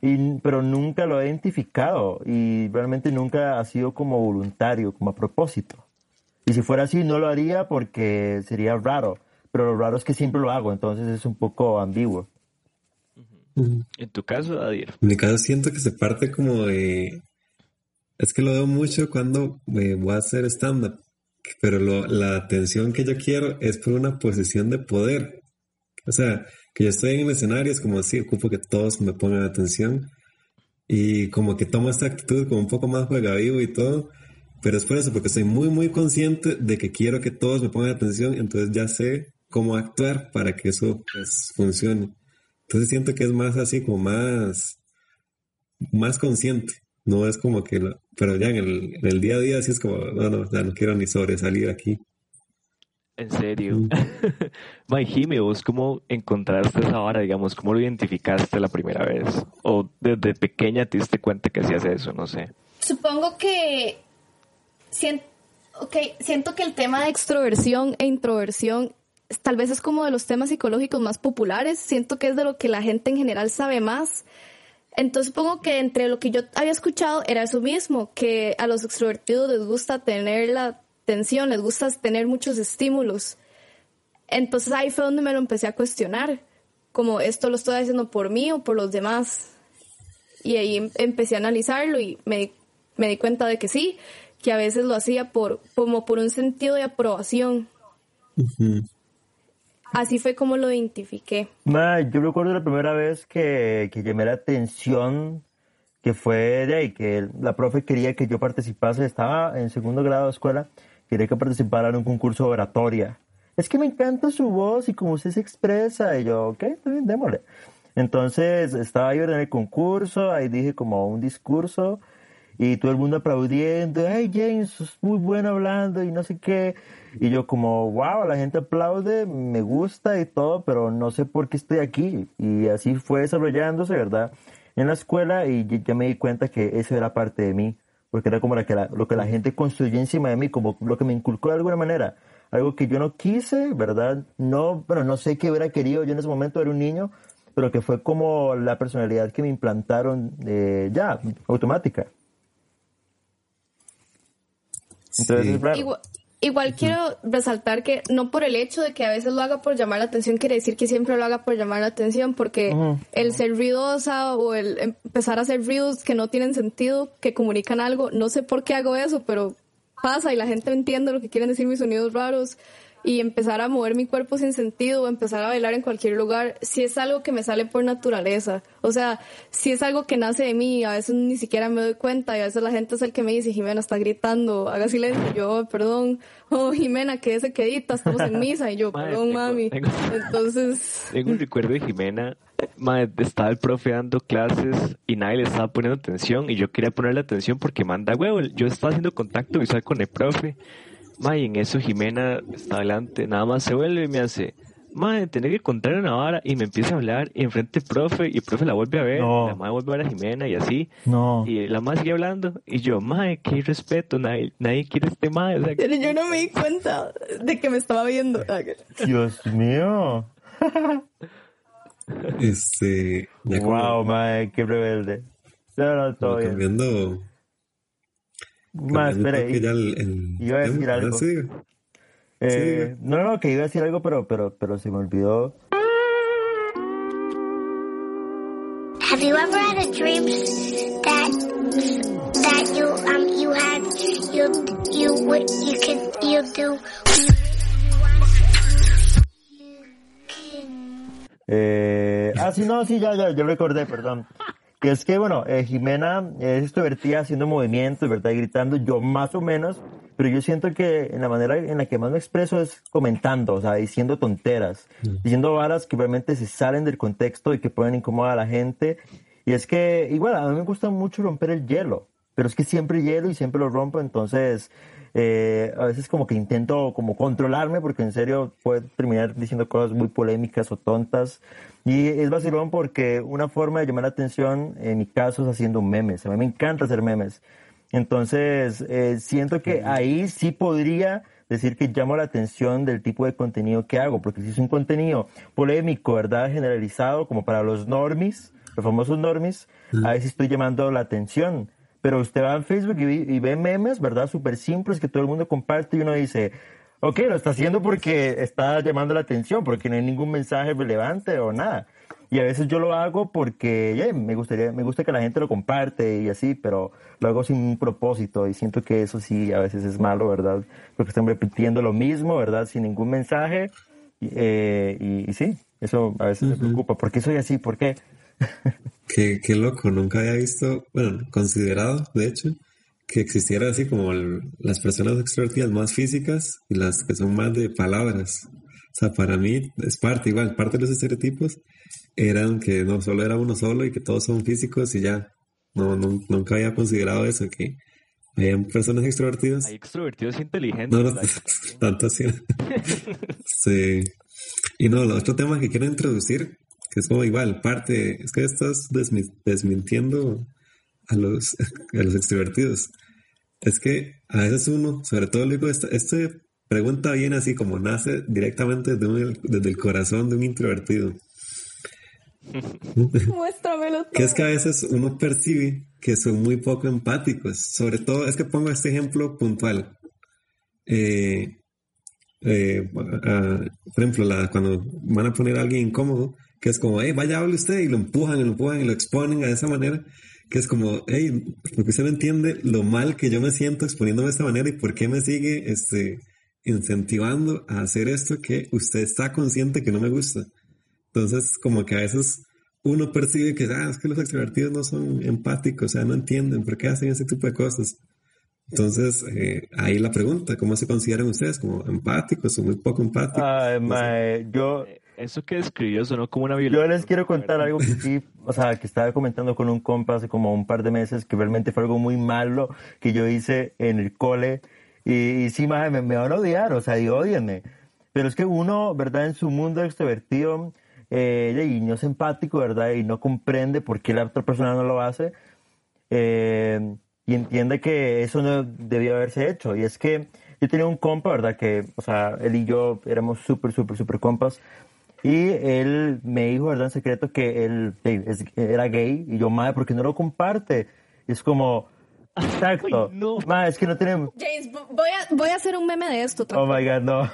Y, pero nunca lo he identificado y realmente nunca ha sido como voluntario, como a propósito. Y si fuera así, no lo haría porque sería raro. Pero lo raro es que siempre lo hago, entonces es un poco ambiguo. En tu caso, Adir. En mi caso siento que se parte como de... Es que lo veo mucho cuando eh, voy a hacer stand-up, pero lo- la atención que yo quiero es por una posición de poder. O sea, que yo estoy en el escenario, es como así, ocupo que todos me pongan atención y como que tomo esta actitud como un poco más juega vivo y todo, pero es por eso, porque estoy muy, muy consciente de que quiero que todos me pongan atención, entonces ya sé cómo actuar para que eso pues, funcione. Entonces siento que es más así, como más, más consciente. No es como que, lo- pero ya en el, en el día a día sí es como, no, no, ya no quiero ni sobresalir aquí. En serio. May Jimmy, ¿vos cómo encontraste esa vara, digamos? ¿Cómo lo identificaste la primera vez? ¿O desde pequeña te diste cuenta que hacías eso? No sé. Supongo que siento, siento que el tema de extroversión e introversión tal vez es como de los temas psicológicos más populares. Siento que es de lo que la gente en general sabe más. Entonces supongo que entre lo que yo había escuchado era eso mismo, que a los extrovertidos les gusta tener la atención, les gusta tener muchos estímulos. Entonces ahí fue donde me lo empecé a cuestionar, como esto lo estoy haciendo por mí o por los demás. Y ahí em- empecé a analizarlo y me, me di cuenta de que sí, que a veces lo hacía por, como por un sentido de aprobación. Ujú. Así fue como lo identifiqué. Ma, yo recuerdo la primera vez que, que llamé la atención, que fue de ahí, que la profe quería que yo participase, estaba en segundo grado de escuela, quería que participara en un concurso de oratoria. Es que me encanta su voz y cómo usted se expresa. Y yo, ok, está bien, démosle. Entonces estaba yo en el concurso, ahí dije como un discurso y todo el mundo aplaudiendo, hey James, sos muy bueno hablando y no sé qué. Y yo como, wow, la gente aplaude, me gusta y todo, pero no sé por qué estoy aquí. Y así fue desarrollándose, ¿verdad? En la escuela y ya- ya me di cuenta que eso era parte de mí, porque era como la que la- lo que la gente construyó encima de mí, como lo que me inculcó de alguna manera. Algo que yo no quise, ¿verdad? No, bueno, no sé qué hubiera querido yo en ese momento, era un niño, pero que fue como la personalidad que me implantaron eh, ya, automática. Entonces Sí. es raro. Igual, igual quiero resaltar que no por el hecho de que a veces lo haga por llamar la atención quiere decir que siempre lo haga por llamar la atención, porque el ser ruidosa o el empezar a hacer ruidos que no tienen sentido, que comunican algo, no sé por qué hago eso, pero pasa y la gente entiende lo que quieren decir mis sonidos raros y empezar a mover mi cuerpo sin sentido o empezar a bailar en cualquier lugar, si es algo que me sale por naturaleza. O sea, si es algo que nace de mí, a veces ni siquiera me doy cuenta y a veces la gente es el que me dice, Jimena está gritando, haga silencio, yo, "Oh, perdón, oh Jimena, quédese quedita, estamos en misa y yo, Madre, perdón tengo- mami. tengo- Entonces, Tengo un recuerdo de Jimena, madre, estaba el profe dando clases y nadie le estaba poniendo atención y yo quería ponerle atención porque manda huevo. Yo estaba haciendo contacto visual con el profe. Madre, y en eso Jimena está adelante, nada más se vuelve y me hace, madre, tenés que contar una vara y me empieza a hablar y enfrente el profe y el profe la vuelve a ver, No. la madre vuelve a ver a Jimena y así. No. Y la madre sigue hablando y yo, madre, qué respeto, nadie, nadie quiere este madre. O sea, Pero yo no me di cuenta de que me estaba viendo. Dios mío. Este, ya como, Wow, mae, qué rebelde. No, no, todo bien. cambiando, Ya el, el iba a decir. Ah, algo. sí. Eh, no, no, que iba a decir algo, pero, pero, pero se me olvidó. Have you ever had a dream that that you um you had you you would you could you do Eh, ah, sí, no, sí, ya, ya, yo recordé, perdón. Que es que, bueno, eh, Jimena es extrovertida haciendo movimientos, ¿verdad? Y gritando, yo más o menos, pero yo siento que en la manera en la que más me expreso es comentando, o sea, diciendo tonteras, diciendo varas que realmente se salen del contexto y que pueden incomodar a la gente. Y es que, igual, a mí me gusta mucho romper el hielo, pero es que siempre hielo y siempre lo rompo, entonces eh, a veces como que intento como controlarme porque en serio puedo terminar diciendo cosas muy polémicas o tontas. Y es vacilón porque una forma de llamar la atención en mi caso es haciendo memes, a mí me encanta hacer memes, entonces eh, siento que ahí sí podría decir que llamo la atención del tipo de contenido que hago, porque si es un contenido polémico, ¿verdad? Generalizado como para los normies, los famosos normies, ahí sí estoy llamando la atención. Pero usted va a Facebook y, y ve memes, ¿verdad? Súper simples que todo el mundo comparte y uno dice, ok, lo está haciendo porque está llamando la atención, porque no hay ningún mensaje relevante o nada. Y a veces yo lo hago porque yeah, me gustaría, me gusta que la gente lo comparte y así, pero lo hago sin un propósito y siento que eso sí a veces es malo, ¿verdad? Porque están repitiendo lo mismo, ¿verdad? Sin ningún mensaje. Eh, y- y sí, eso a veces me preocupa. ¿Por qué soy así? ¿Por qué? Qué, qué loco, nunca había visto, bueno, considerado, de hecho, que existiera así como el- las personas extrovertidas más físicas y las que son más de palabras. O sea, para mí es parte, igual, parte de los estereotipos eran que no solo era uno solo y que todos son físicos y ya. No, no- nunca había considerado eso, que habían personas extrovertidas. hay extrovertidos inteligentes. No, no, tanto así. sí. Y no, el otro tema que quiero introducir, que es como igual, parte, es que estás desmi- desmintiendo a los, a los extrovertidos. Es que a veces uno, sobre todo luego, esta, esta pregunta viene así como nace directamente desde, un- desde el corazón de un introvertido. Muéstramelo todo. Que es que a veces uno percibe que son muy poco empáticos. Sobre todo, es que pongo este ejemplo puntual. Eh, eh, por ejemplo, la, cuando van a poner a alguien incómodo, que es como, hey, vaya, hable usted, y lo empujan, y lo empujan, y lo exponen de esa manera, que es como, hey, porque usted no entiende lo mal que yo me siento exponiéndome de esta manera y por qué me sigue este, incentivando a hacer esto que usted está consciente que no me gusta. Entonces, como que a veces uno percibe que, ah, es que los extrovertidos no son empáticos, o sea, no entienden por qué hacen ese tipo de cosas. Entonces, eh, ahí la pregunta, ¿cómo se consideran ustedes? ¿Como empáticos o muy poco empáticos? Ay, mae, yo, Eso que describió sonó como una Yo violación. les quiero contar algo que sí, o sea, que estaba comentando con un compa hace como un par de meses, que realmente fue algo muy malo que yo hice en el cole. Y, y sí, maje, me, me van a odiar, o sea, y odienme. Pero es que uno, ¿verdad? En su mundo extrovertido, eh, y no es empático, ¿verdad? Y no comprende por qué la otra persona no lo hace. eh, y entiende que eso no debió haberse hecho. Y es que yo tenía un compa, ¿verdad? Que, o sea, él y yo éramos súper, súper, súper compas. Y él me dijo, ¿verdad? En secreto que él hey, es- era gay. Y yo, madre, ¿por qué no lo comparte? Y es como, exacto. Ay, no. Madre, es que no tenemos... James, vo- voy a, voy a hacer un meme de esto. Oh my god, no.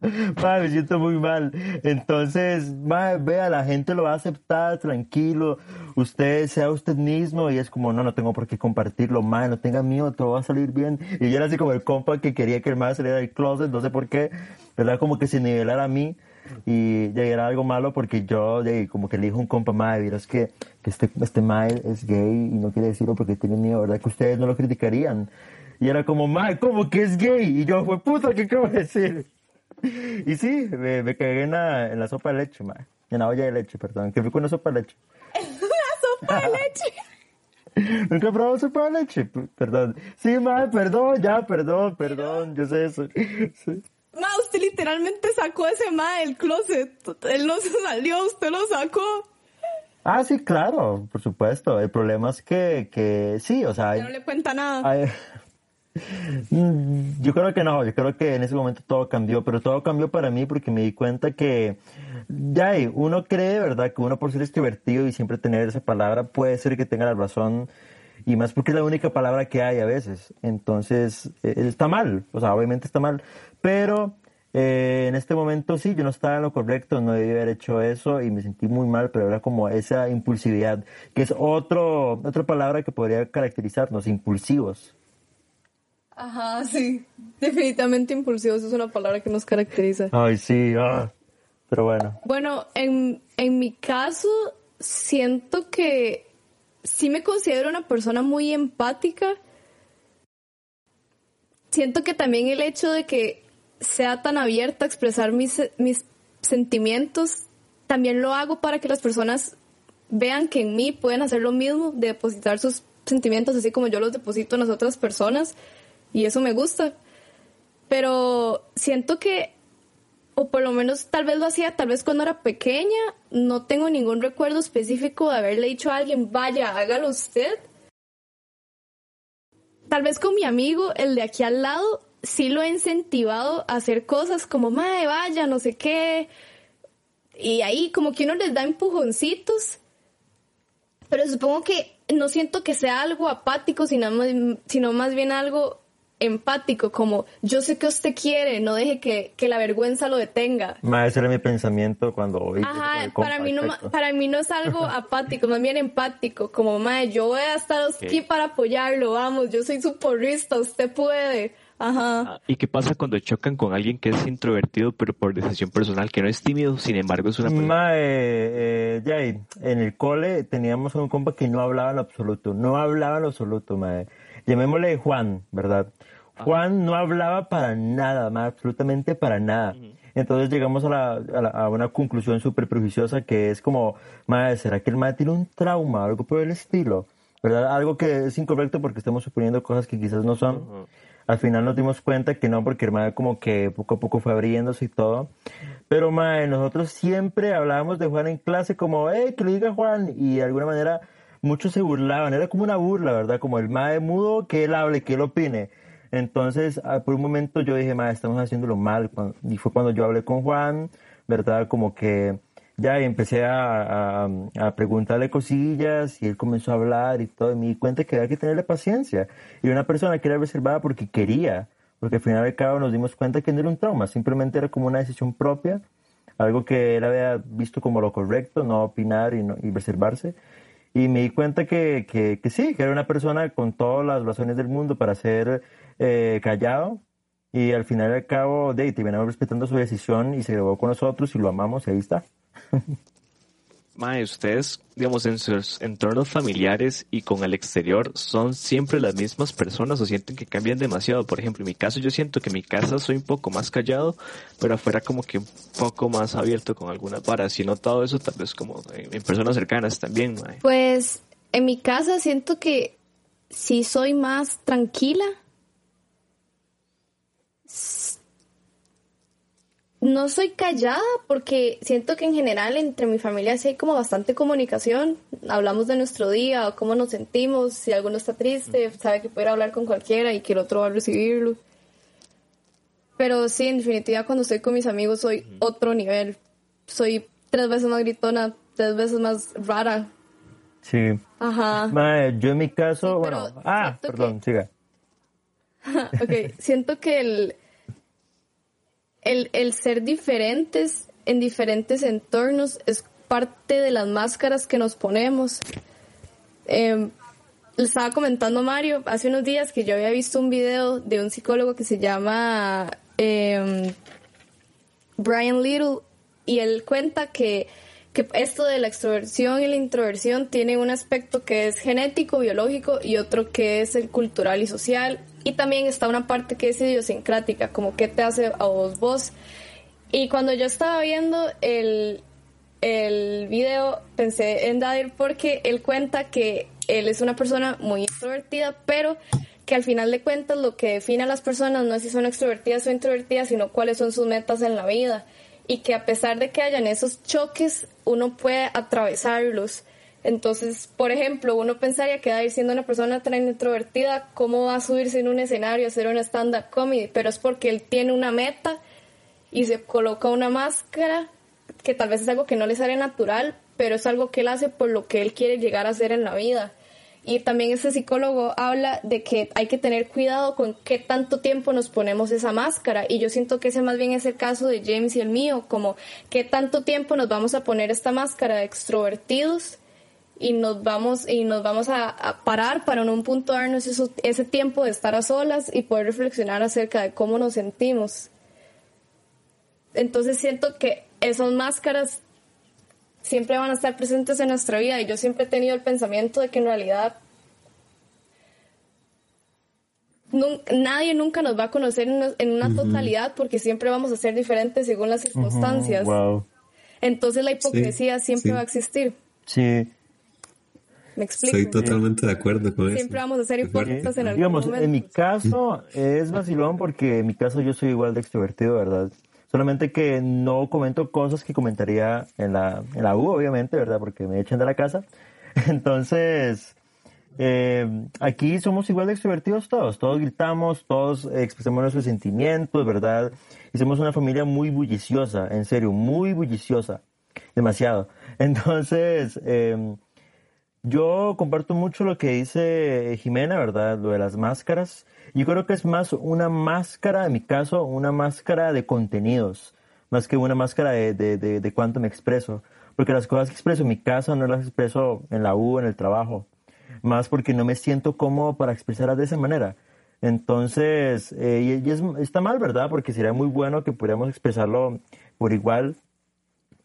Madre, me siento muy mal. Entonces, madre, vea, la gente lo va a aceptar tranquilo. Usted sea usted mismo y es como, no, no tengo por qué compartirlo, madre, no tenga miedo, todo va a salir bien. Y yo era así como el compa que quería que el madre saliera del closet, no sé por qué, ¿verdad? Como que se nivelara a mí. Y ya era algo malo porque yo, ya, como que le dijo un compa, madre, es que, que este, este madre es gay y no quiere decirlo porque tiene miedo, ¿verdad? Que ustedes no lo criticarían. Y era como, madre, ¿cómo que es gay? Y yo, fue puta, ¿qué acabo de decir? Y sí, me, me cagué en la, en la sopa de leche, ma. En la olla de leche, perdón. Que fui con una sopa de leche. sopa de leche. ¿Nunca he probado sopa de leche? Perdón. Sí, ma, perdón, ya, perdón, perdón. Yo sé eso. Sí. Ma, usted literalmente sacó ese ma del closet. Él no se salió, usted lo sacó. Ah, sí, claro, por supuesto. El problema es que, que sí, o sea... No le cuenta nada. hay- Yo creo que no, yo creo que en ese momento todo cambió, pero todo cambió para mí porque me di cuenta que ya uno cree, ¿verdad? Que uno por ser extrovertido y siempre tener esa palabra puede ser que tenga la razón y más porque es la única palabra que hay a veces. Entonces, eh, está mal, o sea, obviamente está mal, pero eh, en este momento sí, yo no estaba en lo correcto, no debí haber hecho eso y me sentí muy mal, pero era como esa impulsividad, que es otro, otra palabra que podría caracterizarnos, impulsivos. Ajá, sí. Definitivamente impulsivos es una palabra que nos caracteriza. Ay, sí, ah. pero bueno. Bueno, en, en mi caso, siento que sí me considero una persona muy empática. Siento que también el hecho de que sea tan abierta a expresar mis, mis sentimientos, también lo hago para que las personas vean que en mí pueden hacer lo mismo, de depositar sus sentimientos así como yo los deposito en las otras personas. Y eso me gusta. Pero siento que o por lo menos tal vez lo hacía, tal vez cuando era pequeña, no tengo ningún recuerdo específico de haberle dicho a alguien, vaya, hágalo usted. Tal vez con mi amigo, el de aquí al lado, sí lo he incentivado a hacer cosas como, mae, vaya, no sé qué. Y ahí como que uno les da empujoncitos. Pero supongo que no siento que sea algo apático, sino sino más bien algo empático, como yo sé que usted quiere, no deje que, que la vergüenza lo detenga. Ma, ese era mi pensamiento cuando oí. Ajá, para mí, no, ma- para mí no es algo apático, más bien empático, como, mae, yo voy a estar aquí para apoyarlo, vamos, yo soy su porrista, usted puede. Ajá. Ah, ¿Y qué pasa cuando chocan con alguien que es introvertido, pero por decisión personal, que no es tímido, sin embargo es una persona... Ma, eh, eh, Jay, en el cole teníamos un compa que no hablaba en absoluto, no hablaba en absoluto, ma. Llamémosle Juan, ¿verdad? Juan no hablaba para nada, ma, absolutamente para nada. Entonces llegamos a, la- a la- a una conclusión súper prejuiciosa que es como, ma, ¿será que el ma tiene un trauma, algo por el estilo? ¿Verdad? Algo que es incorrecto porque estamos suponiendo cosas que quizás no son. Al final nos dimos cuenta que no, porque el mae como que poco a poco fue abriéndose y todo. Pero mae, nosotros siempre hablábamos de Juan en clase como, eh, que lo diga Juan. Y de alguna manera muchos se burlaban, era como una burla, ¿verdad? Como el mae mudo, que él hable, que él opine. Entonces, ah, por un momento yo dije, mae, estamos haciéndolo mal. Y fue cuando yo hablé con Juan, ¿verdad? Como que ya empecé a, a- a preguntarle cosillas y él comenzó a hablar y todo. Y me di cuenta que había que tenerle paciencia. Y una persona que era reservada porque quería, porque al final al cabo nos dimos cuenta que no era un trauma, simplemente era como una decisión propia, algo que él había visto como lo correcto, no opinar y, y reservarse. Y me di cuenta que, que, que sí, que era una persona con todas las razones del mundo para ser eh, callado. Y al final y al cabo, de, terminamos respetando su decisión y se grabó con nosotros y lo amamos y ahí está. Mae, ustedes, digamos, en sus entornos familiares y con el exterior, ¿son siempre las mismas personas o sienten que cambian demasiado? Por ejemplo, en mi caso yo siento que en mi casa soy un poco más callado, pero afuera como que un poco más abierto con algunas varas. Y he notado eso tal vez como en personas cercanas también, mae. Pues en mi casa siento que sí soy más tranquila. No soy callada porque siento que en general entre mi familia sí hay como bastante comunicación. Hablamos de nuestro día o cómo nos sentimos. Si alguno está triste, sabe que puede hablar con cualquiera y que el otro va a recibirlo. Pero sí, en definitiva, cuando estoy con mis amigos soy otro nivel. Soy tres veces más gritona, tres veces más rara. Sí. Ajá. Yo en mi caso, Sí, bueno, ah, perdón, siga. Ok, siento que el, el, el ser diferentes en diferentes entornos es parte de las máscaras que nos ponemos. Eh, le estaba comentando Mario hace unos días que yo había visto un video de un psicólogo que se llama eh, Brian Little y él cuenta que, que esto de la extroversión y la introversión tiene un aspecto que es genético, biológico y otro que es el cultural y social y también está una parte que es idiosincrática, como qué te hace a vos vos. Y cuando yo estaba viendo el, el video pensé en Dadir porque él cuenta que él es una persona muy extrovertida, pero que al final de cuentas lo que define a las personas no es si son extrovertidas o introvertidas, sino cuáles son sus metas en la vida. Y que a pesar de que hayan esos choques, uno puede atravesarlos. Entonces, por ejemplo, uno pensaría que ir siendo una persona tan introvertida, ¿cómo va a subirse en un escenario a hacer una stand-up comedy? Pero es porque él tiene una meta y se coloca una máscara que tal vez es algo que no le sale natural, pero es algo que él hace por lo que él quiere llegar a hacer en la vida. Y también este psicólogo habla de que hay que tener cuidado con qué tanto tiempo nos ponemos esa máscara. Y yo siento que ese más bien es el caso de James y el mío, como qué tanto tiempo nos vamos a poner esta máscara de extrovertidos y nos vamos y nos vamos a, parar para en un punto darnos ese tiempo de estar a solas y poder reflexionar acerca de cómo nos sentimos. Entonces siento que esas máscaras siempre van a estar presentes en nuestra vida y yo siempre he tenido el pensamiento de que en realidad nadie nunca nos va a conocer en una, totalidad porque siempre vamos a ser diferentes según las circunstancias. Entonces la hipocresía siempre va a existir. Sí. ¿Me explico? Estoy totalmente de acuerdo con eso. Siempre vamos a ser hipócritas en algún Digamos, en mi caso es vacilón porque en mi caso yo soy igual de extrovertido, ¿verdad? Solamente que no comento cosas que comentaría en la, en la U, obviamente, ¿verdad? Porque me echan de la casa. Entonces, eh, aquí somos igual de extrovertidos todos. Todos gritamos, todos expresamos nuestros sentimientos, ¿verdad? Y somos una familia muy bulliciosa, en serio, muy bulliciosa. Demasiado. Entonces, eh, yo comparto mucho lo que dice Jimena, ¿verdad? Lo de las máscaras. Yo creo que es más una máscara, en mi caso, una máscara de contenidos, más que una máscara de, de, de, cuánto me expreso. Porque las cosas que expreso en mi casa no las expreso en la U, en el trabajo. Más porque no me siento cómodo para expresarlas de esa manera. Entonces, eh, y, es, está mal, ¿verdad? Porque sería muy bueno que pudiéramos expresarlo por igual.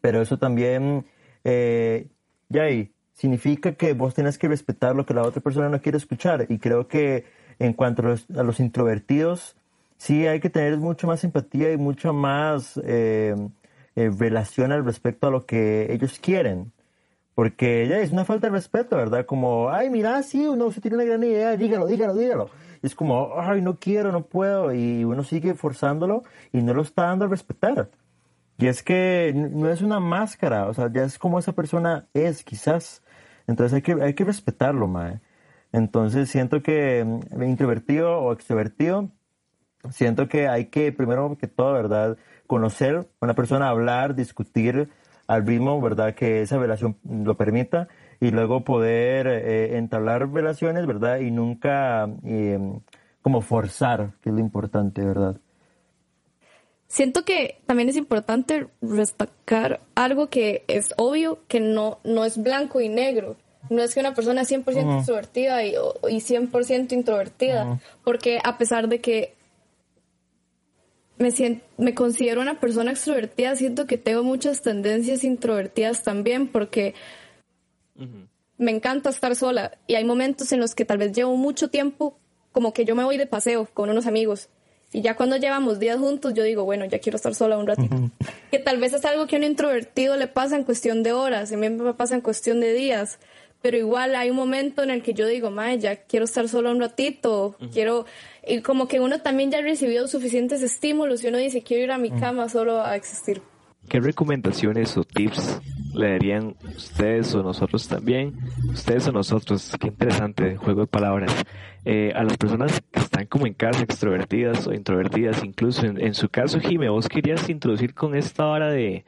Pero eso también, eh, ahí, significa que vos tenés que respetar lo que la otra persona no quiere escuchar. Y creo que en cuanto a los, introvertidos, sí hay que tener mucho más empatía y mucho más eh, eh, relación al respecto a lo que ellos quieren. Porque ya es una falta de respeto, ¿verdad? Como, ay, mira, sí, uno se tiene una gran idea, dígalo, dígalo, dígalo. es como, ay, no quiero, no puedo. Y uno sigue forzándolo y no lo está dando a respetar. Y es que no es una máscara, o sea, ya es como esa persona es, quizás. Entonces hay que, hay que respetarlo, mae. Entonces siento que mm, introvertido o extrovertido, siento que hay que primero que todo, ¿verdad? Conocer a una persona, hablar, discutir al ritmo, ¿verdad? Que esa relación lo permita y luego poder eh, entablar relaciones, ¿verdad? Y nunca em, como forzar, que es lo importante, ¿verdad? Siento que también es importante destacar algo que es obvio, que no, no es blanco y negro. No es que una persona es 100% extrovertida y, y 100% introvertida, porque a pesar de que me, siento, me considero una persona extrovertida, siento que tengo muchas tendencias introvertidas también, porque me encanta estar sola. Y hay momentos en los que tal vez llevo mucho tiempo, como que yo me voy de paseo con unos amigos. Y ya cuando llevamos días juntos, yo digo, bueno, ya quiero estar sola un ratito. Que tal vez es algo que a un introvertido le pasa en cuestión de horas, a mí me pasa en cuestión de días pero igual hay un momento en el que yo digo, mae, ya quiero estar solo un ratito, quiero, y como que uno también ya ha recibido suficientes estímulos y uno dice, quiero ir a mi cama solo a existir. ¿Qué recomendaciones o tips le darían ustedes o nosotros también? Ustedes o nosotros, qué interesante juego de palabras. Eh, a las personas que están como en casa, extrovertidas o introvertidas, incluso en, en su caso, Jime, vos querías introducir con esta hora de,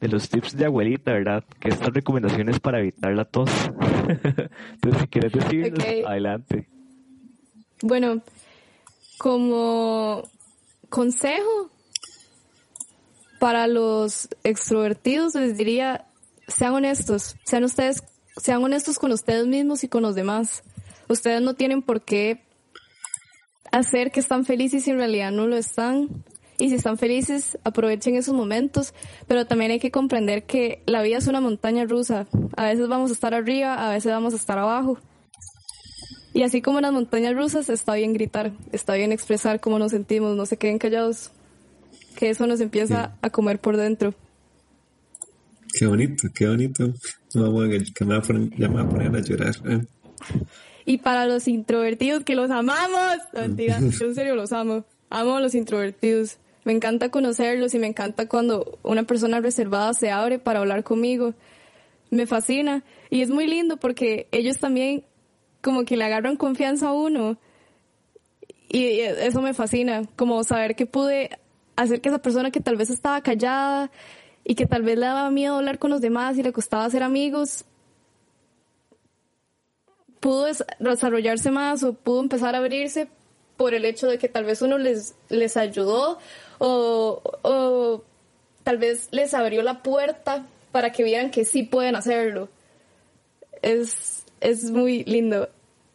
de los tips de abuelita, ¿verdad? Que estas recomendaciones para evitar la tos. Entonces, si quieres decirnos, adelante. Bueno, como consejo para los extrovertidos les diría, sean honestos, sean ustedes, sean honestos con ustedes mismos y con los demás. Ustedes no tienen por qué hacer que están felices si en realidad no lo están y si están felices, aprovechen esos momentos, pero también hay que comprender que la vida es una montaña rusa. A veces vamos a estar arriba, a veces vamos a estar abajo. Y así como en las montañas rusas, está bien gritar, está bien expresar cómo nos sentimos, no se queden callados, que eso nos empieza a comer por dentro. Qué bonito, qué bonito. A, me a poner, ya me a poner a llorar. ¿eh? Y para los introvertidos, que los amamos. No, mentira, yo en serio los amo. Amo a los introvertidos. Me encanta conocerlos y me encanta cuando una persona reservada se abre para hablar conmigo. Me fascina. Y es muy lindo porque ellos también como que le agarran confianza a uno. Y eso me fascina, como saber que pude hacer que esa persona que tal vez estaba callada y que tal vez le daba miedo hablar con los demás y le costaba ser amigos, pudo des- desarrollarse más o pudo empezar a abrirse por el hecho de que tal vez uno les, les ayudó o, o tal vez les abrió la puerta para que vieran que sí pueden hacerlo. Es, es muy lindo.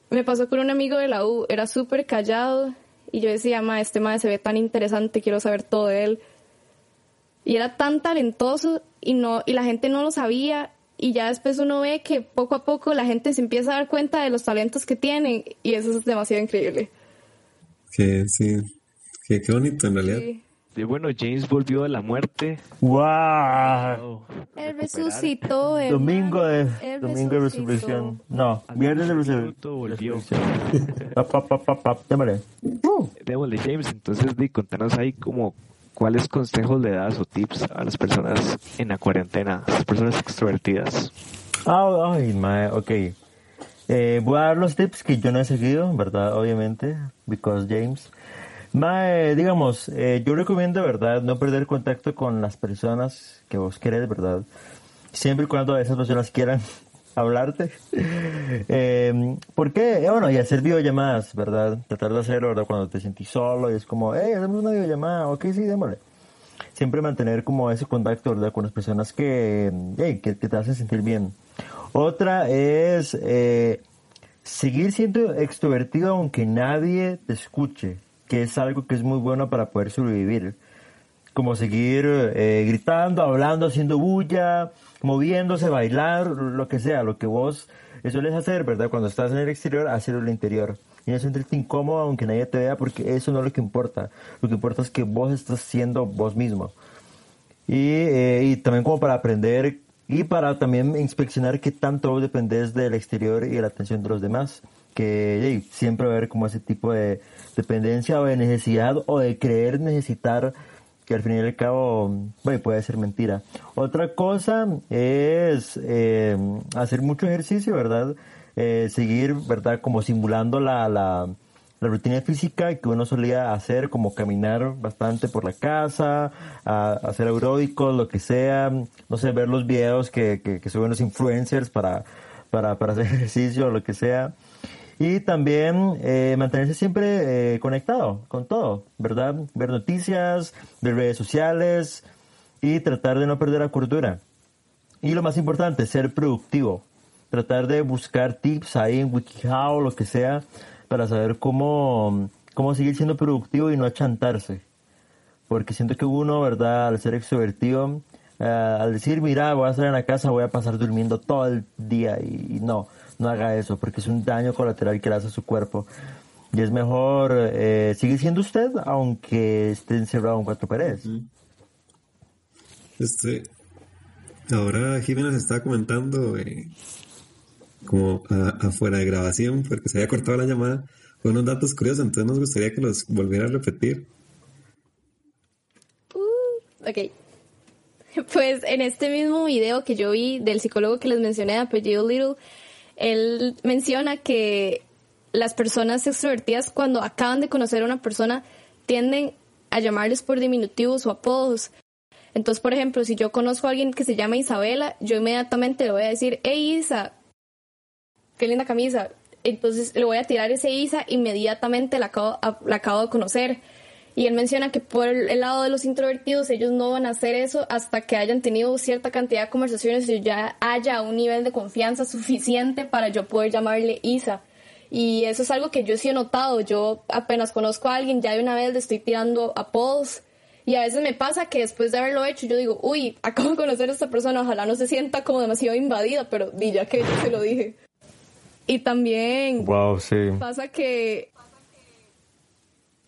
Me pasó con un amigo de la U, era súper callado y yo decía, ma, este ma se ve tan interesante, quiero saber todo de él. Y era tan talentoso y no y la gente no lo sabía y ya después uno ve que poco a poco la gente se empieza a dar cuenta de los talentos que tienen y eso es demasiado increíble. Que sí, que qué bonito en realidad. Sí. Y bueno, James volvió de la muerte. ¡Wow! Él resucitó. hermano. Domingo de, Él domingo de resurrección. No, viernes de resurrección. Volvió. Démosle, James. Entonces, di, contanos ahí como cuáles consejos le das o tips a las personas en la cuarentena, a las personas extrovertidas. Ah, ay, mae, ok. Eh, voy a dar los tips que yo no he seguido, ¿verdad? Obviamente, because James. Mae, digamos, eh, yo recomiendo, ¿verdad? No perder contacto con las personas que vos querés, ¿verdad? Siempre y cuando esas personas quieran hablarte. Eh, ¿Por qué? Eh, bueno, y hacer videollamadas, ¿verdad? Tratar de hacerlo, ¿verdad? Cuando te sentís solo y es como, hey, hacemos una videollamada, ok, sí, démosle siempre mantener como ese contacto, ¿verdad? Con las personas que, hey, que, que te hacen sentir bien. Otra es eh, seguir siendo extrovertido aunque nadie te escuche, que es algo que es muy bueno para poder sobrevivir. Como seguir eh, gritando, hablando, haciendo bulla, moviéndose, bailar, lo que sea, lo que vos sueles hacer, ¿verdad? Cuando estás en el exterior, hacerlo en el interior. Y no sentirte incómodo aunque nadie te vea, porque eso no es lo que importa. Lo que importa es que vos estás siendo vos mismo. Y, eh, también como para aprender y para también inspeccionar qué tanto vos dependés del exterior y de la atención de los demás. Que siempre va a haber como ese tipo de dependencia o de necesidad o de creer necesitar que al fin y al cabo bueno, puede ser mentira. Otra cosa es eh, hacer mucho ejercicio, ¿verdad? Eh, seguir, ¿verdad? Como simulando la, la, la rutina física que uno solía hacer, como caminar bastante por la casa, hacer aeróbicos, lo que sea, no sé, ver los videos que, que, que suben los influencers para, para, para hacer ejercicio, lo que sea. Y también eh, mantenerse siempre eh, conectado con todo, ¿verdad? Ver noticias, ver redes sociales y tratar de no perder la cordura. Y lo más importante, ser productivo. Tratar de buscar tips ahí en WikiHow, lo que sea, para saber cómo, cómo seguir siendo productivo y no chantarse. Porque siento que uno, ¿verdad? Al ser extrovertido, eh, al decir, mira, voy a estar en la casa, voy a pasar durmiendo todo el día y no, no haga eso, porque es un daño colateral que le hace a su cuerpo. Y es mejor eh, seguir siendo usted, aunque esté encerrado en cuatro paredes. Este, ahora Jiménez está comentando eh, como a- afuera de grabación porque se había cortado la llamada con unos datos curiosos, entonces nos gustaría que los volviera a repetir. Ok. Pues en este mismo video que yo vi del psicólogo que les mencioné, de apellido Little, él menciona que las personas extrovertidas cuando acaban de conocer a una persona tienden a llamarles por diminutivos o apodos. Entonces, por ejemplo, si yo conozco a alguien que se llama Isabela, yo inmediatamente le voy a decir, hey Isa, qué linda camisa. Entonces le voy a tirar ese Isa, inmediatamente la acabo, la acabo de conocer. Y él menciona que por el lado de los introvertidos, ellos no van a hacer eso hasta que hayan tenido cierta cantidad de conversaciones y ya haya un nivel de confianza suficiente para yo poder llamarle Isa. Y eso es algo que yo sí he notado. Yo apenas conozco a alguien, ya de una vez le estoy tirando apodos. Y a veces me pasa que después de haberlo hecho, yo digo, uy, acabo de conocer a esta persona, ojalá no se sienta como demasiado invadida, pero di ya que yo se lo dije. Y también Wow, sí. pasa que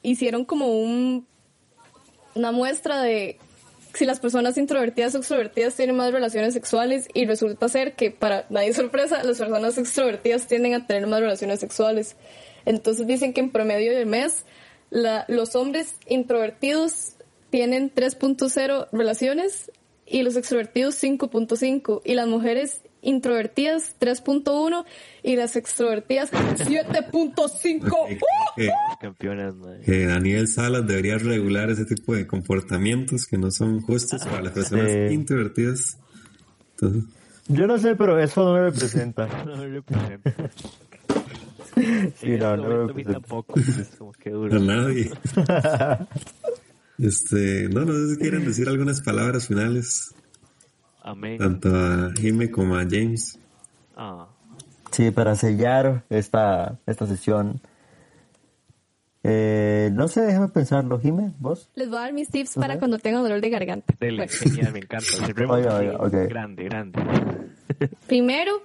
hicieron como un una muestra de si las personas introvertidas o extrovertidas tienen más relaciones sexuales y resulta ser que para nadie sorpresa, las personas extrovertidas tienden a tener más relaciones sexuales. Entonces dicen que en promedio del mes los hombres introvertidos tienen 3.0 relaciones y los extrovertidos 5.5 y las mujeres introvertidas 3.1 y las extrovertidas 7.5. Que, Campeonas, madre. que Daniel Salas debería regular ese tipo de comportamientos que no son justos para las personas Sí. introvertidas. Entonces, Yo no sé, pero eso no me representa. No me representa. Sí, no, me representa. tampoco. Es como que a nadie. Este, no, no sé si quieren decir algunas palabras finales, Amén. tanto a Jimmy como a James. Ah, Sí, para sellar esta, esta sesión. Eh, no sé, déjame pensarlo. Jime, ¿vos? Les voy a dar mis tips para cuando tengan dolor de garganta. dele, Bueno. genial, me encanta. Oiga, oiga, ok. Grande, grande. Primero,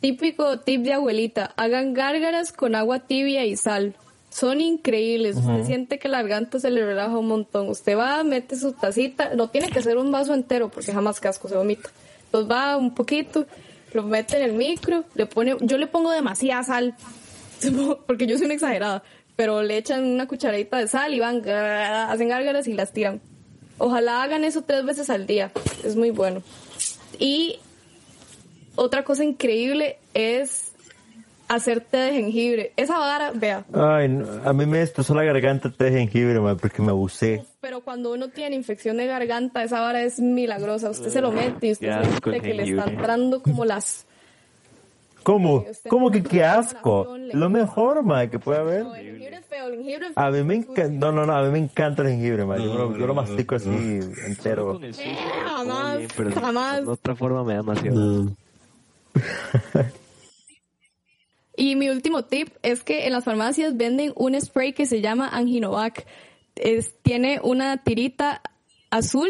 típico tip de abuelita, hagan gárgaras con agua tibia y sal. Son increíbles. Usted siente que la garganta se le relaja un montón. Usted va, mete su tacita, no tiene que ser un vaso entero porque jamás casco se vomita. Entonces va un poquito, lo mete en el micro, le pone, yo le pongo demasiada sal porque yo soy una exagerada, pero le echan una cucharadita de sal y van, hacen gárgaras y las tiran. Ojalá hagan eso tres veces al día. Es muy bueno. Y otra cosa increíble es hacer té de jengibre. Esa vara, vea. Ay, no, a mí me destrozó la garganta té de jengibre, man, porque me abusé. Pero cuando uno tiene infección de garganta, esa vara es milagrosa. Usted se lo mete y usted siente que le jengibre. están entrando como las... ¿Cómo? ¿Cómo que qué asco? le- Lo mejor, man, que puede haber. No, el jengibre es feo, el jengibre es A mí me encanta, no, no, no, a mí me encanta el jengibre, man. Yo, No, lo, yo lo no, mastico así no. entero. Con el sushi, Jamás, jamás. De otra forma me da demasiado. Y mi último tip es que en las farmacias venden un spray que se llama Anginovac. Es, tiene una tirita azul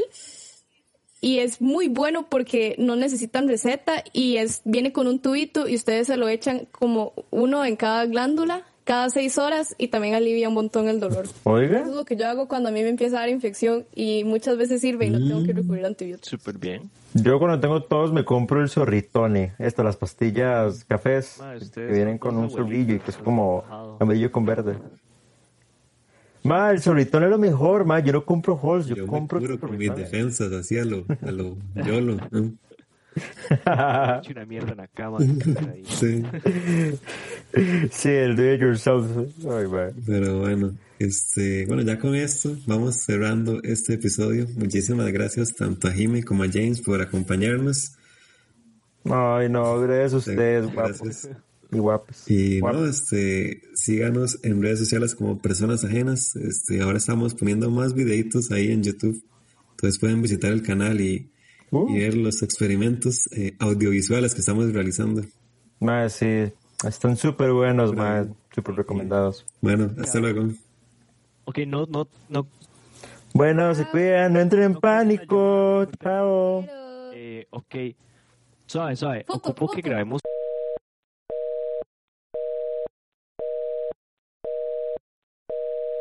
y es muy bueno porque no necesitan receta y es viene con un tubito y ustedes se lo echan como uno en cada glándula cada seis horas y también alivia un montón el dolor. Oiga, Eso es lo que yo hago cuando a mí me empieza a dar infección y muchas veces sirve y no tengo que recurrir a antibióticos. Súper bien. yo cuando tengo tos me compro el zorritone. Estas, las pastillas cafés Ma, que vienen con un zorrillo y que es como amarillo con verde. Ma, el zorritone es lo mejor, ma. Yo no compro Halls, yo, yo me compro curo con mis defensas, así a lo, a lo YOLO. He hecho una mierda en la cama. ahí. Sí, sí, el do it yourself. Ay, pero bueno, este, bueno, ya con esto vamos cerrando este episodio. Muchísimas gracias tanto a Jimmy como a James por acompañarnos. Ay, no, gracias a ustedes, guapos. Gracias. Y guapos. Y Guapos. no, este, síganos en redes sociales como personas ajenas. Este, ahora estamos poniendo más videitos ahí en YouTube. Entonces pueden visitar el canal y, Uh. y ver los experimentos eh, audiovisuales que estamos realizando. Ma, sí, están súper buenos, ma, súper recomendados. Bueno, hasta luego. Ok, no, no, no. Bueno, se cuidan, no entren en pánico. Chao. Eh, ok. Suave, suave. Poco, Ocupo que grabemos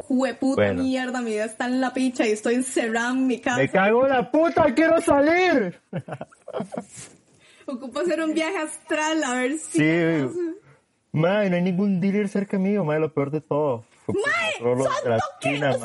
Jueputa Bueno. mierda, mi vida está en la picha y estoy encerrada en mi casa. Me cago en la puta, quiero salir. Ocupo hacer un viaje astral a ver si... Sí, no hay ningún dealer cerca mío, ma, lo peor de todo. Fue los rolos de la ¿Qué? China.